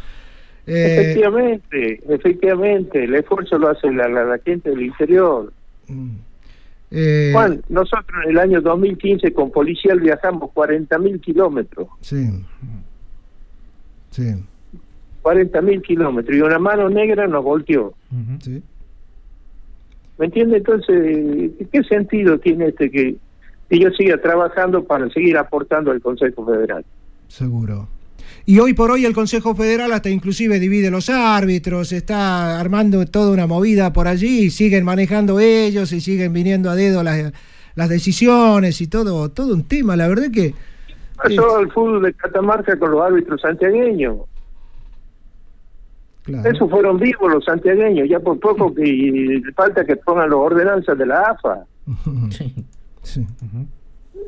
Eh, Efectivamente, efectivamente, el esfuerzo lo hace la, la- la gente del interior. eh, Juan, nosotros en el año 2015 con policial viajamos 40.000 kilómetros, sí. Sí. 40.000 kilómetros, y una mano negra nos volteó. Sí. ¿Me entiende? Entonces, ¿qué sentido tiene este que, que yo siga trabajando para seguir aportando al Consejo Federal? Seguro. Y hoy por hoy el Consejo Federal hasta inclusive divide los árbitros, está armando toda una movida por allí y siguen manejando ellos y siguen viniendo a dedo las, las decisiones y todo, todo un tema. La verdad que Pasó el fútbol de Catamarca con los árbitros santiagueños. Esos fueron vivos los santiagueños, ya por poco que falta que pongan las ordenanzas de la AFA.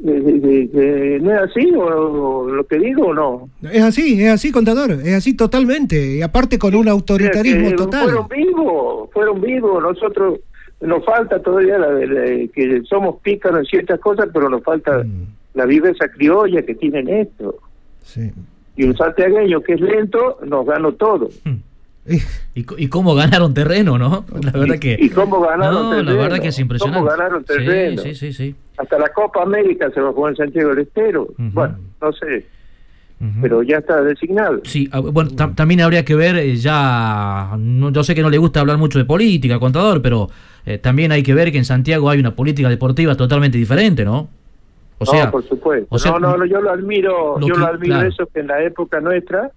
De- de- de- de- ¿No es así o, o lo que digo o no? es así, es así, contador, es así totalmente. Y aparte con un autoritarismo Que total. Fueron vivos, fueron vivos. Nosotros nos falta todavía la, la- que somos pícaros en ciertas cosas, pero nos falta la viveza criolla que tienen esto. Y un santiagueño que es lento nos ganó todo. ¿Y, cómo ganaron terreno, no? La verdad que. ¿Y cómo ganaron No, terreno? la verdad que es impresionante. ¿Cómo ganaron terreno? Sí, sí, sí. Hasta la Copa América se va a jugar en Santiago del Estero. Bueno, no sé. Pero ya está designado. Sí, ah, bueno, tam- también habría que ver eh, ya, no, yo sé que no le gusta hablar mucho de política, contador, pero eh, también hay que ver que en Santiago hay una política deportiva totalmente diferente, ¿no? O sea, no, por supuesto. o sea, no, no, no, yo lo admiro, lo yo que- lo admiro claro. eso que en la época nuestra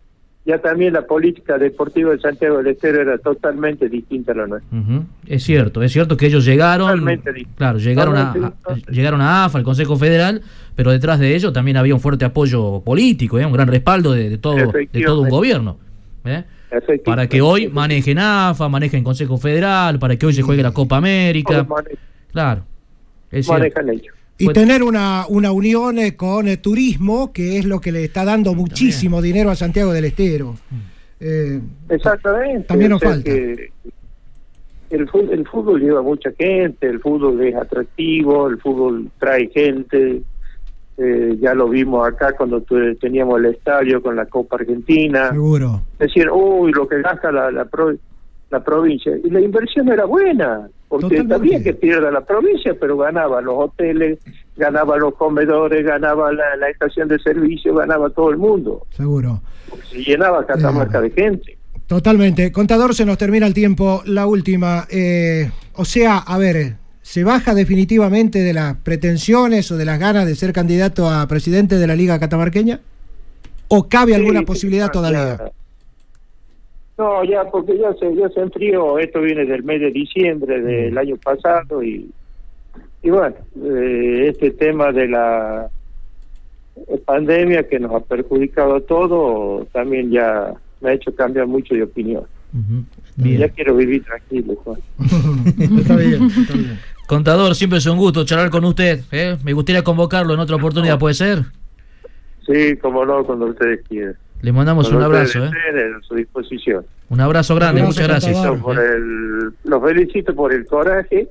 ya también la política deportiva de Santiago del Estero era totalmente distinta a la nuestra. Es cierto, es cierto que ellos llegaron, Totalmente claro, llegaron a, llegaron a AFA, al Consejo Federal, pero detrás de ellos también había un fuerte apoyo político, ¿eh? un gran respaldo de, de todo, de todo un gobierno. ¿eh? Para que hoy manejen AFA, manejen Consejo Federal, para que hoy se juegue la Copa América. Claro, es cierto. Manejan ellos. Y tener una, una unión eh, con el turismo, que es lo que le está dando muchísimo dinero a Santiago del Estero. Eh, Exactamente. También nos o sea falta. que el, fútbol, el fútbol lleva mucha gente, el fútbol es atractivo, el fútbol trae gente. eh, ya lo vimos acá cuando tu- teníamos el estadio con la Copa Argentina. Seguro. Decían, uy, lo que gasta la, la, pro- la provincia. Y la inversión era buena, porque Totalmente. también que pierda la provincia, pero ganaba los hoteles, ganaba los comedores, ganaba la, la estación de servicio, ganaba todo el mundo. seguro. Se llenaba Catamarca de gente. Totalmente. Contador, se nos termina el tiempo. La última. eh, o sea, a ver, ¿se baja definitivamente de las pretensiones o de las ganas de ser candidato a presidente de la Liga Catamarqueña? ¿O cabe alguna posibilidad todavía? No, ya, porque ya se, ya se enfrió. Esto viene del mes de diciembre del año pasado y, y bueno, eh, este tema de la pandemia que nos ha perjudicado a todos también ya me ha hecho cambiar mucho de opinión. Bien. Ya quiero vivir tranquilo, Juan. está bien, está bien. Contador, siempre es un gusto charlar con usted. ¿eh? Me gustaría convocarlo en otra oportunidad, ¿puede ser? Sí, como no, cuando ustedes quieran. Le mandamos un abrazo. ¿eh? a su disposición. Un abrazo grande, muchas gracias. Por el, los felicito por el coraje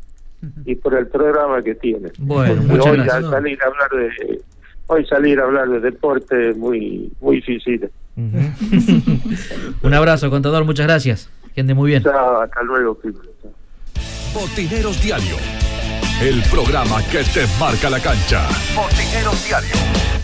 y por el programa que tienen. Bueno, Porque muchas hoy gracias. al salir a hablar de hoy salir a hablar de deporte es muy muy difícil. Un abrazo, contador, muchas gracias. Que ande muy bien. Chao, hasta luego. Pipo. Botineros Diario. El programa que te marca la cancha. Botineros Diario.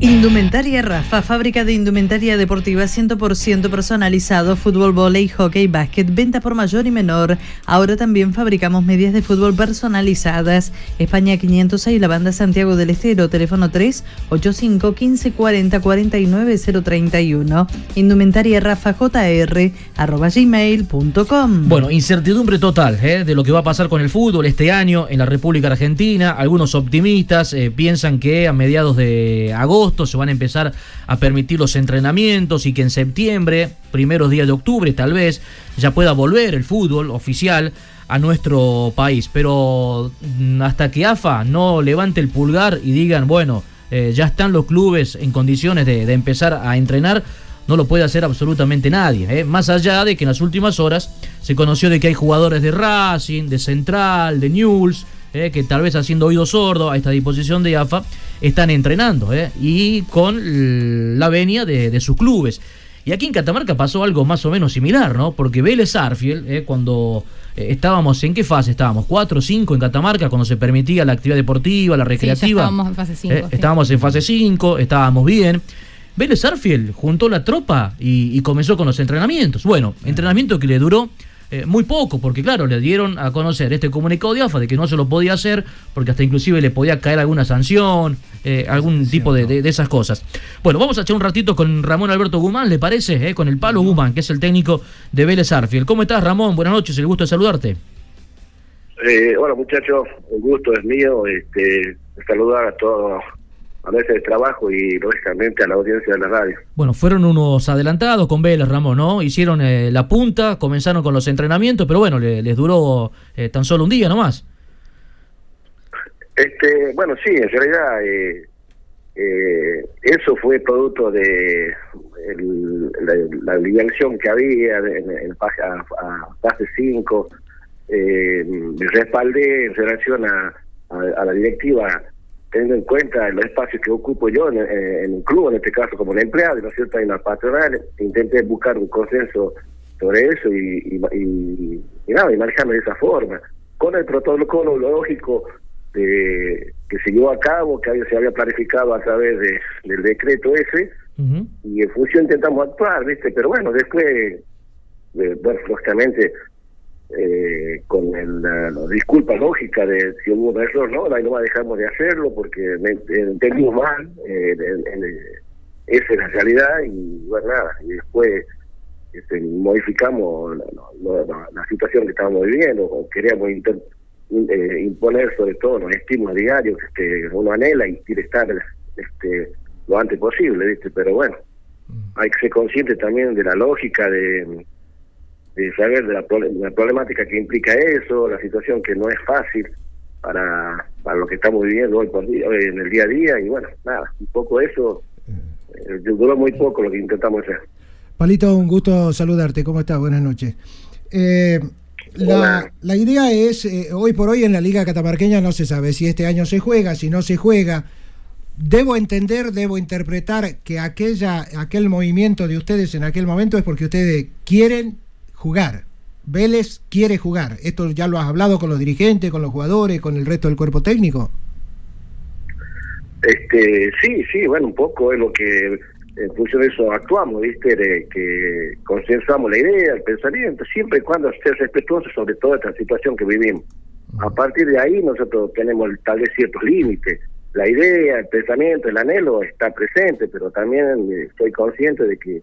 Indumentaria Rafa, fábrica de indumentaria deportiva 100% personalizado, fútbol, volei, hockey, básquet, venta por mayor y menor. Ahora también fabricamos medias de fútbol personalizadas. España 506, la banda Santiago del Estero, teléfono 3 85 15 40 49 031. Indumentaria Rafa JR arroba gmail.com. Bueno, incertidumbre total ¿eh? de lo que va a pasar con el fútbol este año en la República Argentina. Algunos optimistas eh, piensan que a mediados de agosto se van a empezar a permitir los entrenamientos y que en septiembre, primeros días de octubre tal vez, ya pueda volver el fútbol oficial a nuestro país. Pero mm, hasta que AFA no levante el pulgar y digan, bueno, eh, ya están los clubes en condiciones de, empezar a entrenar, no lo puede hacer absolutamente nadie. ¿eh? Más allá de que en las últimas horas se conoció de que hay jugadores de Racing, de Central, de Newell's, eh, que tal vez haciendo oído sordo a esta disposición de AFA, están entrenando eh, y con la venia de, de sus clubes. Y aquí en Catamarca pasó algo más o menos similar, ¿no? Porque Vélez Arfiel, eh, cuando eh, estábamos, ¿en qué fase estábamos? ¿Cuatro o cinco en Catamarca? Cuando se permitía la actividad deportiva, la Sí, recreativa. estábamos en fase 5. Eh, Estábamos en fase 5, estábamos bien. Vélez Arfiel juntó la tropa y, y comenzó con los entrenamientos. Bueno, entrenamiento que le duró eh, muy poco, porque claro, le dieron a conocer este comunicado de AFA de que no se lo podía hacer, porque hasta inclusive le podía caer alguna sanción, eh, algún tipo de, de- de esas cosas. Bueno, vamos a echar un ratito con Ramón Alberto Guzmán, ¿le parece? Eh, con el Palo Guzmán, que es el técnico de Vélez Arfiel. ¿Cómo estás, Ramón? Buenas noches, el gusto de saludarte. Eh, hola muchachos, un gusto es mío este, saludar a todos a mesa de trabajo y lógicamente a la audiencia de la radio. Bueno, fueron unos adelantados con Vélez, Ramón, ¿no? Hicieron eh, la punta, comenzaron con los entrenamientos, pero bueno, le- les duró eh, tan solo un día nomás. Este, bueno, sí, en realidad eh, eh, eso fue producto de el- la, la que había en, en fase- a, a fase 5. Eh, respaldé en relación a, a- a la directiva, teniendo en cuenta los espacios que ocupo yo en, en un club, en este caso como el empleado, ¿no es cierto? En la patronal, intenté buscar un consenso sobre eso y, y, y- y nada, y manejarme de esa forma. Con el protocolo lógico de- que se llevó a cabo, que había- se había planificado a través de, del decreto ese, y en función intentamos actuar, ¿viste? Pero bueno, después, eh, bueno, lógicamente, eh, con el, la, la disculpa lógica de si hubo un error, ¿no? No dejamos de hacerlo porque entendimos mal, eh, en- en- esa es la realidad y bueno, nada, y después este, modificamos la, la- la- la situación que estábamos viviendo, o queríamos inter- eh, imponer sobre todo los estímulos diarios que uno anhela y quiere estar este, lo antes posible, ¿viste? Pero bueno, hay que ser consciente también de la lógica de, de saber de la, problemática que implica eso, la situación que no es fácil para, para lo que estamos viviendo hoy por día, hoy en el día a día y bueno, nada, un poco eso, eh, duró muy poco lo que intentamos hacer. Palito, un gusto saludarte. ¿Cómo estás? Buenas noches. Eh, la, la idea es, eh, hoy por hoy en la Liga Catamarqueña no se sabe si este año se juega, si no se juega. Debo entender, debo interpretar que aquella, aquel movimiento de ustedes en aquel momento es porque ustedes quieren jugar. Vélez quiere jugar. ¿Esto ya lo has hablado con los dirigentes, con los jugadores, con el resto del cuerpo técnico? Este, sí, sí, bueno, un poco es lo que en función de eso actuamos, ¿viste? De que consensuamos la idea, el pensamiento, siempre y cuando esté respetuoso sobre toda esta situación que vivimos. A partir de ahí nosotros tenemos tal vez ciertos límites. La idea, el pensamiento, el anhelo está presente, pero también eh, estoy consciente de que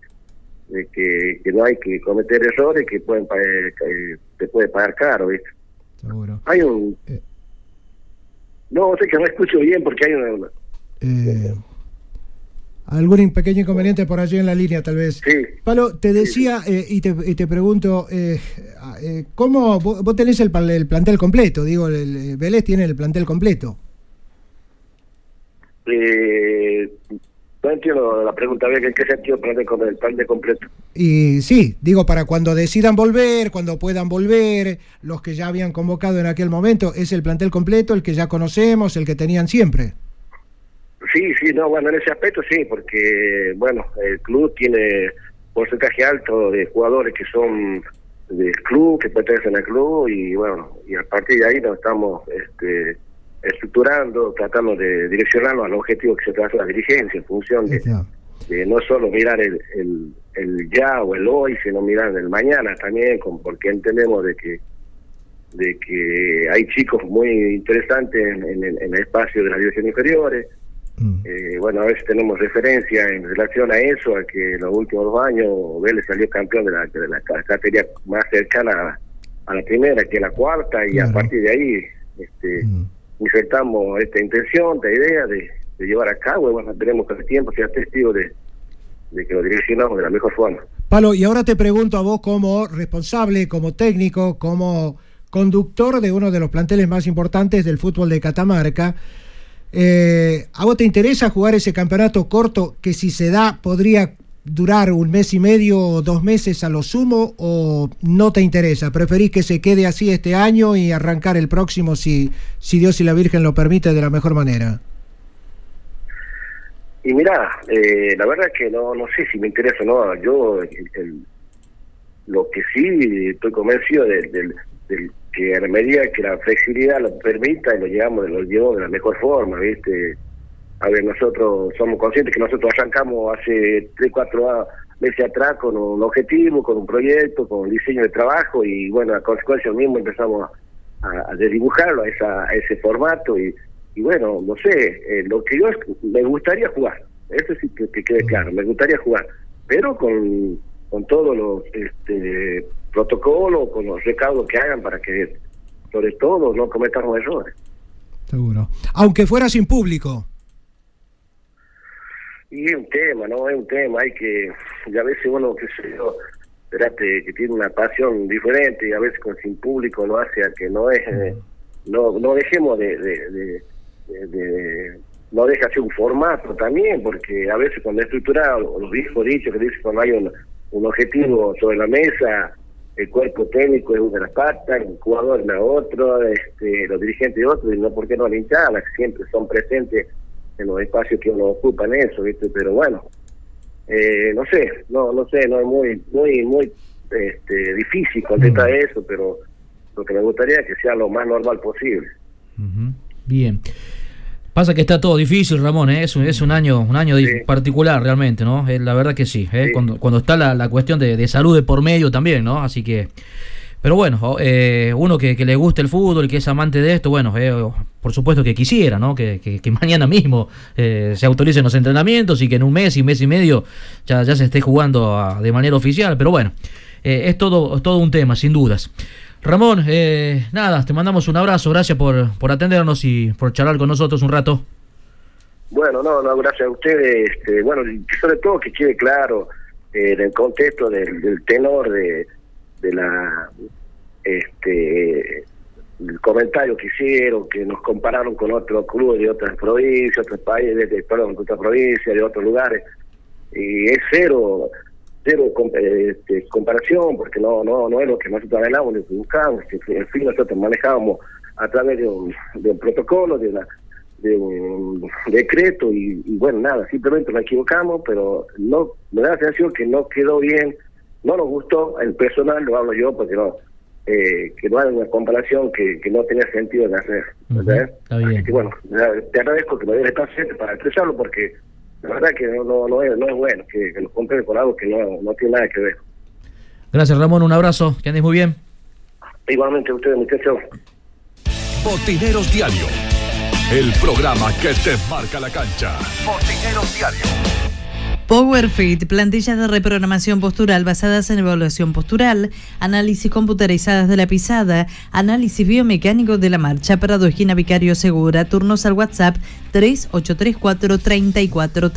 de que, que no hay que cometer errores que pueden eh, que te puede pagar caro, ¿viste? Seguro. Hay un... No, sé que no escucho bien porque hay una... Eh, ¿Algún pequeño inconveniente por allí en la línea, tal vez? Sí. Palo, te decía eh, y, te, y te pregunto, eh, eh, ¿cómo vos, vos tenés el plantel completo? Digo, el, el Vélez tiene el plantel completo. No entiendo la pregunta, ¿en qué sentido plan el plan de completo? Y sí, digo, para cuando decidan volver, cuando puedan volver, los que ya habían convocado en aquel momento, ¿es el plantel completo, el que ya conocemos, el que tenían siempre? Sí, sí, no, bueno, en ese aspecto sí, porque, bueno, el club tiene porcentaje alto de jugadores que son del club, que pertenecen al club, y bueno, y a partir de ahí nos estamos este, estructurando, tratando de direccionarlo al objetivo que se trata la dirigencia, en función de, de no solo mirar el, el, el ya o el hoy, sino mirar el mañana también, con, porque entendemos de que de que hay chicos muy interesantes en, en el- en el espacio de las divisiones inferiores. Eh, bueno, a veces tenemos referencia en relación a eso, a que en los últimos dos años Vélez salió campeón de la, de la ca- categoría más cercana a, a la primera, que es la cuarta, y a partir de ahí este, insertamos esta intención, esta idea de, llevar a cabo, bueno, esperemos que el tiempo sea testigo de, de que lo direccionamos de la mejor forma. Palo, y ahora te pregunto a vos como responsable, como técnico, como conductor de uno de los planteles más importantes del fútbol de Catamarca. eh, ¿A vos te interesa jugar ese campeonato corto que si se da podría durar un mes y medio o dos meses a lo sumo o no te interesa? ¿Preferís que se quede así este año y arrancar el próximo si, si Dios y la Virgen lo permite de la mejor manera? Y mira, eh, la verdad que no no sé si me interesa o no. Yo, el- lo que sí estoy convencido del, del que a la medida que la flexibilidad lo permita, lo llevamos, lo llevo de la mejor forma, ¿viste? A ver, nosotros somos conscientes que nosotros arrancamos hace 3, 4 meses atrás con un objetivo, con un proyecto, con un diseño de trabajo y bueno, a consecuencia mismo empezamos a, a desdibujarlo a, esa, ese formato y, y bueno, no sé, eh, lo que yo me gustaría jugar, eso sí que, que quede claro, me gustaría jugar, pero con, con todos los este, protocolos, con los recaudos que hagan para que sobre todo no cometamos errores. Seguro. Aunque fuera sin público. Y es un tema, ¿no? Es un tema, hay que, y a veces uno, qué sé yo, espérate, que tiene una pasión diferente y a veces con sin público lo hace a que no es, eh, no, no dejemos de, de, de- de- no deja ser un formato también, porque a veces cuando es estructurado, los viejos dichos que dicen cuando hay un, un objetivo sobre la mesa, el cuerpo técnico es una de las patas, el jugador es la otra, este, los dirigentes otro, y no porque no la hinchada, siempre son presentes en los espacios que uno ocupa en eso, ¿viste? Pero bueno, eh, no sé, no no sé, no es muy muy muy este, difícil contestar eso, pero lo que me gustaría es que sea lo más normal posible. Bien. Pasa que está todo difícil, Ramón, ¿eh? es, un, es un año un año particular realmente, ¿no? Eh, la verdad que sí, ¿eh? Cuando, cuando está la, la cuestión de, de salud de por medio también, ¿no? Así que... Pero bueno, o- eh, uno que, le gusta el fútbol, que es amante de esto, bueno, eh, por supuesto que quisiera, ¿no? Que, mañana mismo eh, se autoricen los entrenamientos y que en un mes y mes y medio ya, ya se esté jugando ah, de manera oficial. Pero bueno, eh, es, todo, es todo un tema, sin dudas. Ramón, eh, nada, te mandamos un abrazo, gracias por, por atendernos y por charlar con nosotros un rato. Bueno, no, no, gracias a ustedes. Este, bueno, sobre todo que quede claro en el contexto del tenor de, de la este el comentario que hicieron, que nos compararon con otros clubes de otras provincias, otros países, de, perdón, de otras provincias, de otros lugares, y es cero cero este, comparación, porque no no no es lo que nosotros anhelamos, lo buscamos, en fin nosotros manejábamos a través de un, protocolo, de una de un decreto y, y bueno, nada, simplemente nos equivocamos, pero no me da la sensación que no quedó bien, no nos gustó, el personal lo hablo yo porque no, eh, que no hay una comparación que, que no tenía sentido de hacer. ¿verdad? Está bien. Así que bueno, te agradezco que me esta gente para expresarlo porque la verdad que no, no, no, es, no es bueno que, que nos compren con algo que no, no tiene nada que ver. Gracias Ramón, un abrazo, que andes muy bien. Igualmente ustedes muchachos. Botineros Diario. El programa que te marca la cancha. Botineros Diario. PowerFit, plantillas de reprogramación postural basadas en evaluación postural, análisis computarizadas de la pisada, análisis biomecánico de la marcha, Prado Esquina Vicario Segura, turnos al WhatsApp 3834 34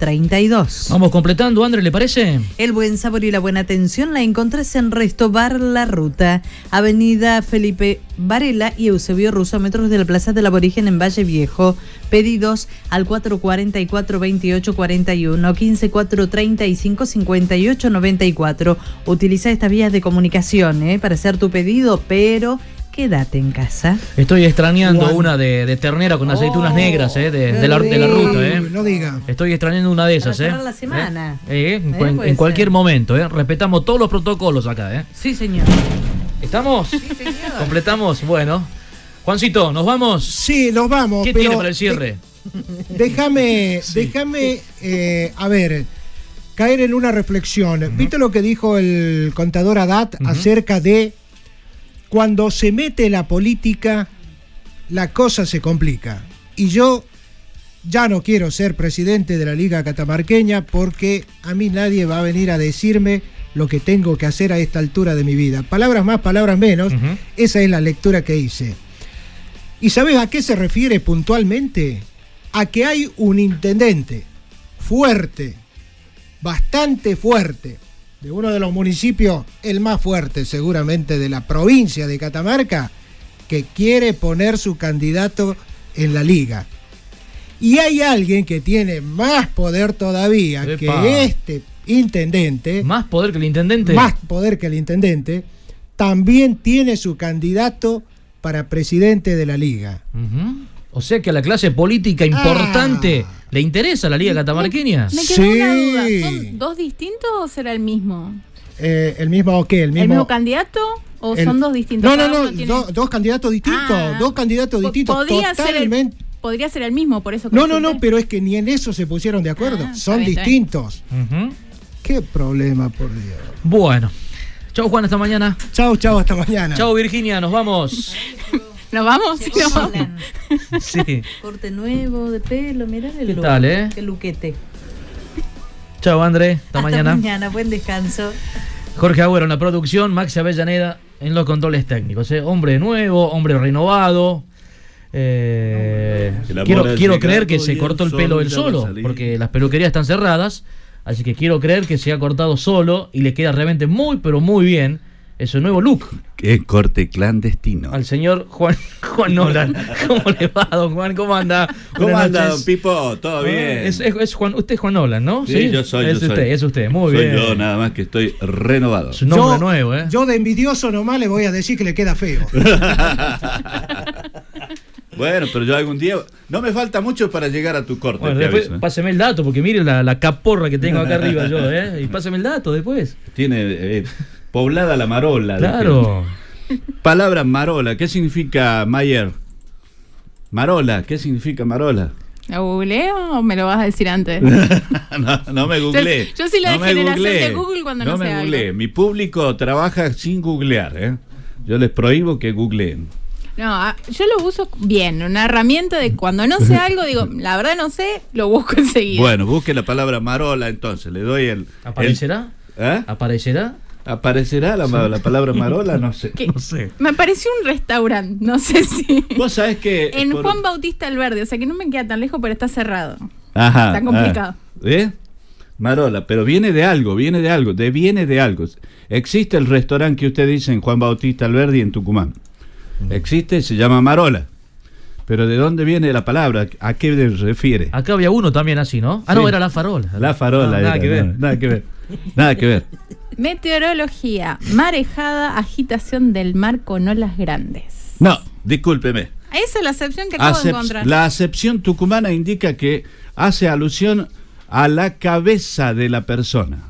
32 32. Vamos completando, André, ¿le parece? El buen sabor y la buena atención la encontrás en Resto Bar La Ruta, Avenida Felipe Varela y Eusebio Russo, metros de la Plaza del Aborigen en Valle Viejo. Pedidos al 444-2841, 15435-5894. Utiliza estas vías de comunicación ¿eh? para hacer tu pedido, pero quédate en casa. Estoy extrañando Juan. una de, de ternera con aceitunas Oh, negras, eh, de, la, de la ruta, eh. No diga. Estoy extrañando una de esas, eh. cerrar la semana. Eh, en, Eh, en- cualquier ser. momento, eh. Respetamos todos los protocolos acá, eh. Sí, señor. ¿Estamos? ¿Completamos? Bueno. Juancito, ¿nos vamos? Sí, nos vamos. ¿Qué pero tiene para el cierre? Déjame, déjame, eh, a ver, caer en una reflexión. ¿Viste lo que dijo el contador Adat acerca de cuando se mete la política, la cosa se complica? Y yo ya no quiero ser presidente de la Liga Catamarqueña porque a mí nadie va a venir a decirme lo que tengo que hacer a esta altura de mi vida. Palabras más, palabras menos. Esa es la lectura que hice. ¿Y sabes a qué se refiere puntualmente? A que hay un intendente fuerte, bastante fuerte, de uno de los municipios, el más fuerte seguramente de la provincia de Catamarca, que quiere poner su candidato en la liga. Y hay alguien que tiene más poder todavía Epa. que este intendente. Más poder que el intendente. Más poder que el intendente. También tiene su candidato para presidente de la liga. O sea que a la clase política importante Ah. le interesa la Liga Catamarqueña. Me quedó una duda. ¿Son dos distintos o será el mismo? Eh, el mismo qué, el ¿El mismo. candidato o el- son dos distintos? No, no, Cada no, uno tiene- do- dos candidatos distintos, Ah. dos candidatos distintos, podría ser el- totalmente. Podría ser el mismo, por eso. No, no, no, pero es que ni en eso se pusieron de acuerdo. Ah, Son bien, distintos. Qué problema, por Dios. Bueno. Chau Juan, hasta mañana. Chau, chau, hasta mañana. Chau Virginia, nos vamos. ¿Nos vamos? Sí. Corte nuevo de pelo, mirá el ¿Qué look, tal, eh? Qué luquete. Chau André, hasta, Hasta mañana. mañana, buen descanso. Jorge Agüero en la producción, Maxi Avellaneda en los controles técnicos. ¿eh? Hombre nuevo, hombre renovado. Eh, quiero quiero creer que se cortó el pelo él solo, porque las peluquerías están cerradas. Así que quiero creer que se ha cortado solo y le queda realmente muy, pero muy bien ese nuevo look Qué corte clandestino. al señor Juan, Juan Nolan. ¿Cómo le va, don Juan? ¿Cómo anda? ¿Cómo Buenas anda, noches. don Pipo? ¿Todo Ah, bien? Es, es- es Juan, usted es Juan Nolan, ¿no? Sí, yo soy. Es yo usted, soy. es usted. Muy soy bien. yo, nada más que estoy renovado. Su nombre Yo- nuevo, ¿eh? Yo de envidioso nomás le voy a decir que le queda feo. Bueno, pero yo algún día. No me falta mucho para llegar a tu corte, Bueno, después aviso, ¿eh? páseme el dato, porque mire la, la caporra que tengo acá arriba yo, ¿eh? Y páseme el dato después. Tiene eh, poblada la marola. Claro. dije. Palabra marola, ¿qué significa Mayer? Marola, ¿qué significa marola? ¿Lo googleo o me lo vas a decir antes? no, no me googleé. Yo- yo soy la no de me generación googleé. de Google cuando no me sé algo. googleé. Mi público trabaja sin googlear, ¿eh? Yo les prohíbo que googleen. No, yo lo uso bien, una herramienta de cuando no sé algo, digo, la verdad no sé, lo busco enseguida. Bueno, busque la palabra marola entonces, le doy el... ¿Aparecerá? el- ¿Eh? ¿Aparecerá? ¿Aparecerá la, palabra marola? No sé. ¿Qué? No sé. Me pareció un restaurante, no sé si. Vos sabés que... En por- Juan Bautista Alverde, o sea que no me queda tan lejos, pero está cerrado. Ajá. Está complicado. ah. ¿Eh? Marola, pero viene de algo, viene de algo, de viene de algo. Existe el restaurante que usted dice en Juan Bautista Alberdi en Tucumán. Existe, se llama Marola. Pero ¿de dónde viene la palabra? ¿A qué se refiere? Acá había uno también así, ¿no? Ah, Sí. no, era la farola. La farola. No, nada era, que ver. no, nada que ver. Nada que ver. Meteorología, marejada, agitación del mar con olas grandes. No, discúlpeme. Esa es la excepción que acabo de encontrar. la acepción tucumana indica que hace alusión a la cabeza de la persona.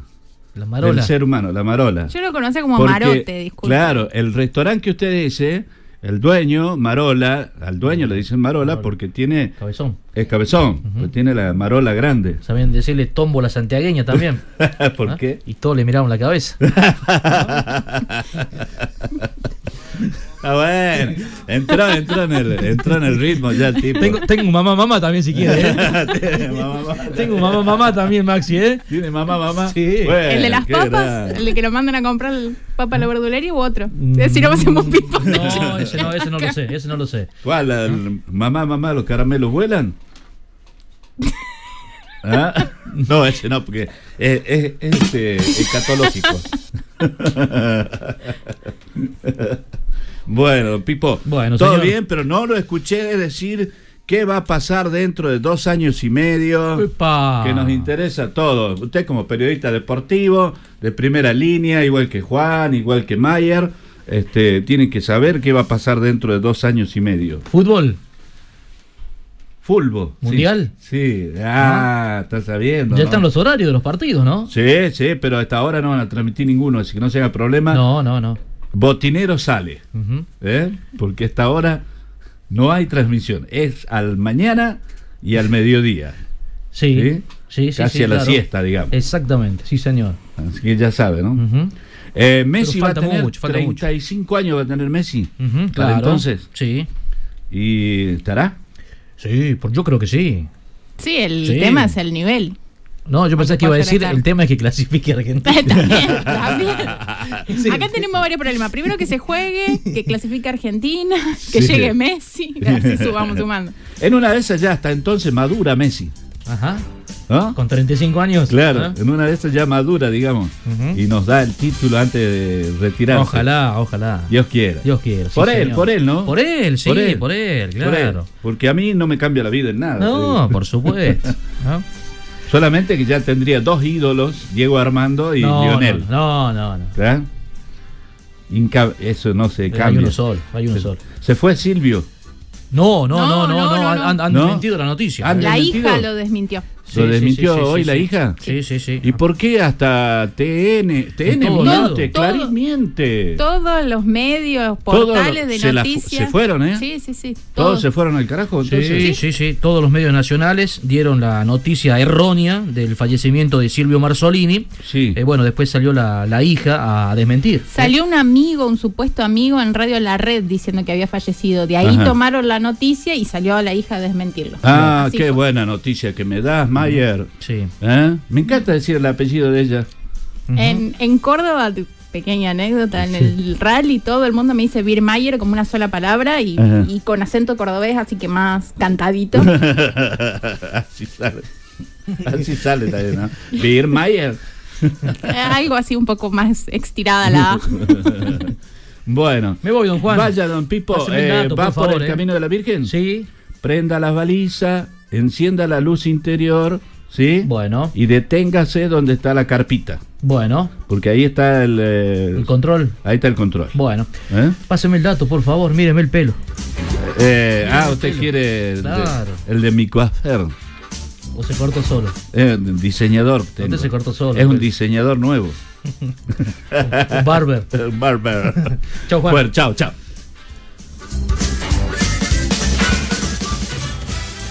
La Del ser humano, la marola. Yo lo conocía como Porque, marote, disculpe. Claro, el restaurante que usted dice, el dueño, Marola, al dueño le dicen Marola porque tiene. Cabezón. Es cabezón, porque tiene la Marola grande. Saben decirle tombo la santiagueña también. ¿Por ¿Ah? qué? Y todos le miraron la cabeza. Ah, bueno, entró, entró, en el, entró en el ritmo ya el tipo. Tengo, tengo un mamá mamá también si quiere. ¿eh? Tiene mamá, mamá. tengo un mamá mamá también, Maxi, ¿eh? ¿Tiene mamá mamá? Sí. Bueno, ¿El de las papas? ¿El de que lo mandan a comprar el papa a la verdulería u otro? Si no hacemos pipa. Mm. No, ese no, ese no lo sé, ese no lo sé. ¿Cuál? El- Mamá, mamá, los caramelos vuelan. ¿Ah? No, ese no, porque es, es, es, este, escatológico. bueno, Pipo, Bueno, todo señor. bien, pero no lo escuché decir qué va a pasar dentro de dos años y medio. Epa. Que nos interesa todo. Usted como periodista deportivo, de primera línea, igual que Juan, igual que Mayer, este, tiene que saber qué va a pasar dentro de dos años y medio. Fútbol. Fulbo. sí. ¿Mundial? Sí, ah, estás sabiendo. Ya ¿no? están los horarios de los partidos, ¿no? Sí, sí, pero hasta ahora no van a transmitir ninguno, así que no se haga problema. No, no, no. Botinero sale. ¿eh? porque hasta ahora no hay transmisión. Es al mañana y al mediodía. Sí, ¿Sí? sí, sí. Casi sí, a la claro. siesta, digamos. Exactamente, sí, señor. Así que ya sabe, ¿no? Eh, Messi Pero va a falta tener mucho, falta mucho. 35 años va a tener Messi. Claro. entonces. Sí. ¿Y estará? Sí, por, yo creo que sí. Sí, el Sí. tema es el nivel. No, yo pensé que iba a decir, estar. el tema es que clasifique a Argentina. también, también. Sí. Acá tenemos varios problemas. Primero que se juegue, que clasifique Argentina, que Sí. llegue Messi, así subamos sumando. En una de esas ya hasta entonces madura Messi. Ajá. ¿no? Con 35 años. Claro, ¿Ah? en una de esas ya madura, digamos, y nos da el título antes de retirarse. Ojalá, ojalá. Dios quiera. Dios quiera. sí, por él, señor. por él, ¿no? Por él, sí, por él, claro. Porque a mí no me cambia la vida en nada. No, por supuesto. ¿no? Solamente que ya tendría dos ídolos, Diego Armando y No, Lionel. No, no, no. ¿verdad? Inca- eso no se Hay cambia. uno solo, hay uno se, solo. se fue Silvio. No, no, no, no, no, no, no, han, no. han ¿No? desmentido la noticia. ¿Han La hija lo desmintió. ¿Lo desmintió sí, sí, hoy sí, la sí. hija? Sí, sí, sí. ¿Y por qué hasta TN? TN todo miente. Clarín miente. Todos los medios, portales de se noticias. se fueron, ¿eh? Sí, sí, sí. Todos se fueron al carajo. Sí, Entonces, sí, sí, Todos los medios nacionales dieron la noticia errónea del fallecimiento de Silvio Marzolini. Sí. Eh, bueno, después salió la, la hija a desmentir. Salió un amigo, un supuesto amigo en Radio La Red diciendo que había fallecido. De ahí Ajá. tomaron la noticia y salió la hija a desmentirlo. Ah, qué fue. buena noticia que me das, Mayer. Sí. ¿Eh? Me encanta decir el apellido de ella. En, en Córdoba, tu- pequeña anécdota, en el rally todo el mundo me dice Birmayer como una sola palabra y, con acento cordobés, así que más cantadito. Así sale. Así sale también, ¿no? Beer Mayer. Eh, Algo así un poco más estirada la A. bueno. Me voy, don Juan. Vaya, don Pipo. Eh, dato, ¿Va por el eh. camino de la Virgen? Sí. Prenda las balizas, encienda la luz interior, ¿sí? Bueno. Y deténgase donde está la carpita. Bueno, Porque ahí está el... eh, el control. ahí está el control. Bueno, ¿Eh? páseme el dato, por favor. Míreme el pelo. Eh, ah, usted quiere el de- el de mi coafer. O se cortó solo. Eh, diseñador. tengo. se cortó solo, Es un pues. diseñador nuevo. Un barber. Un barber. Chau, Juan. Bueno, chao, chao.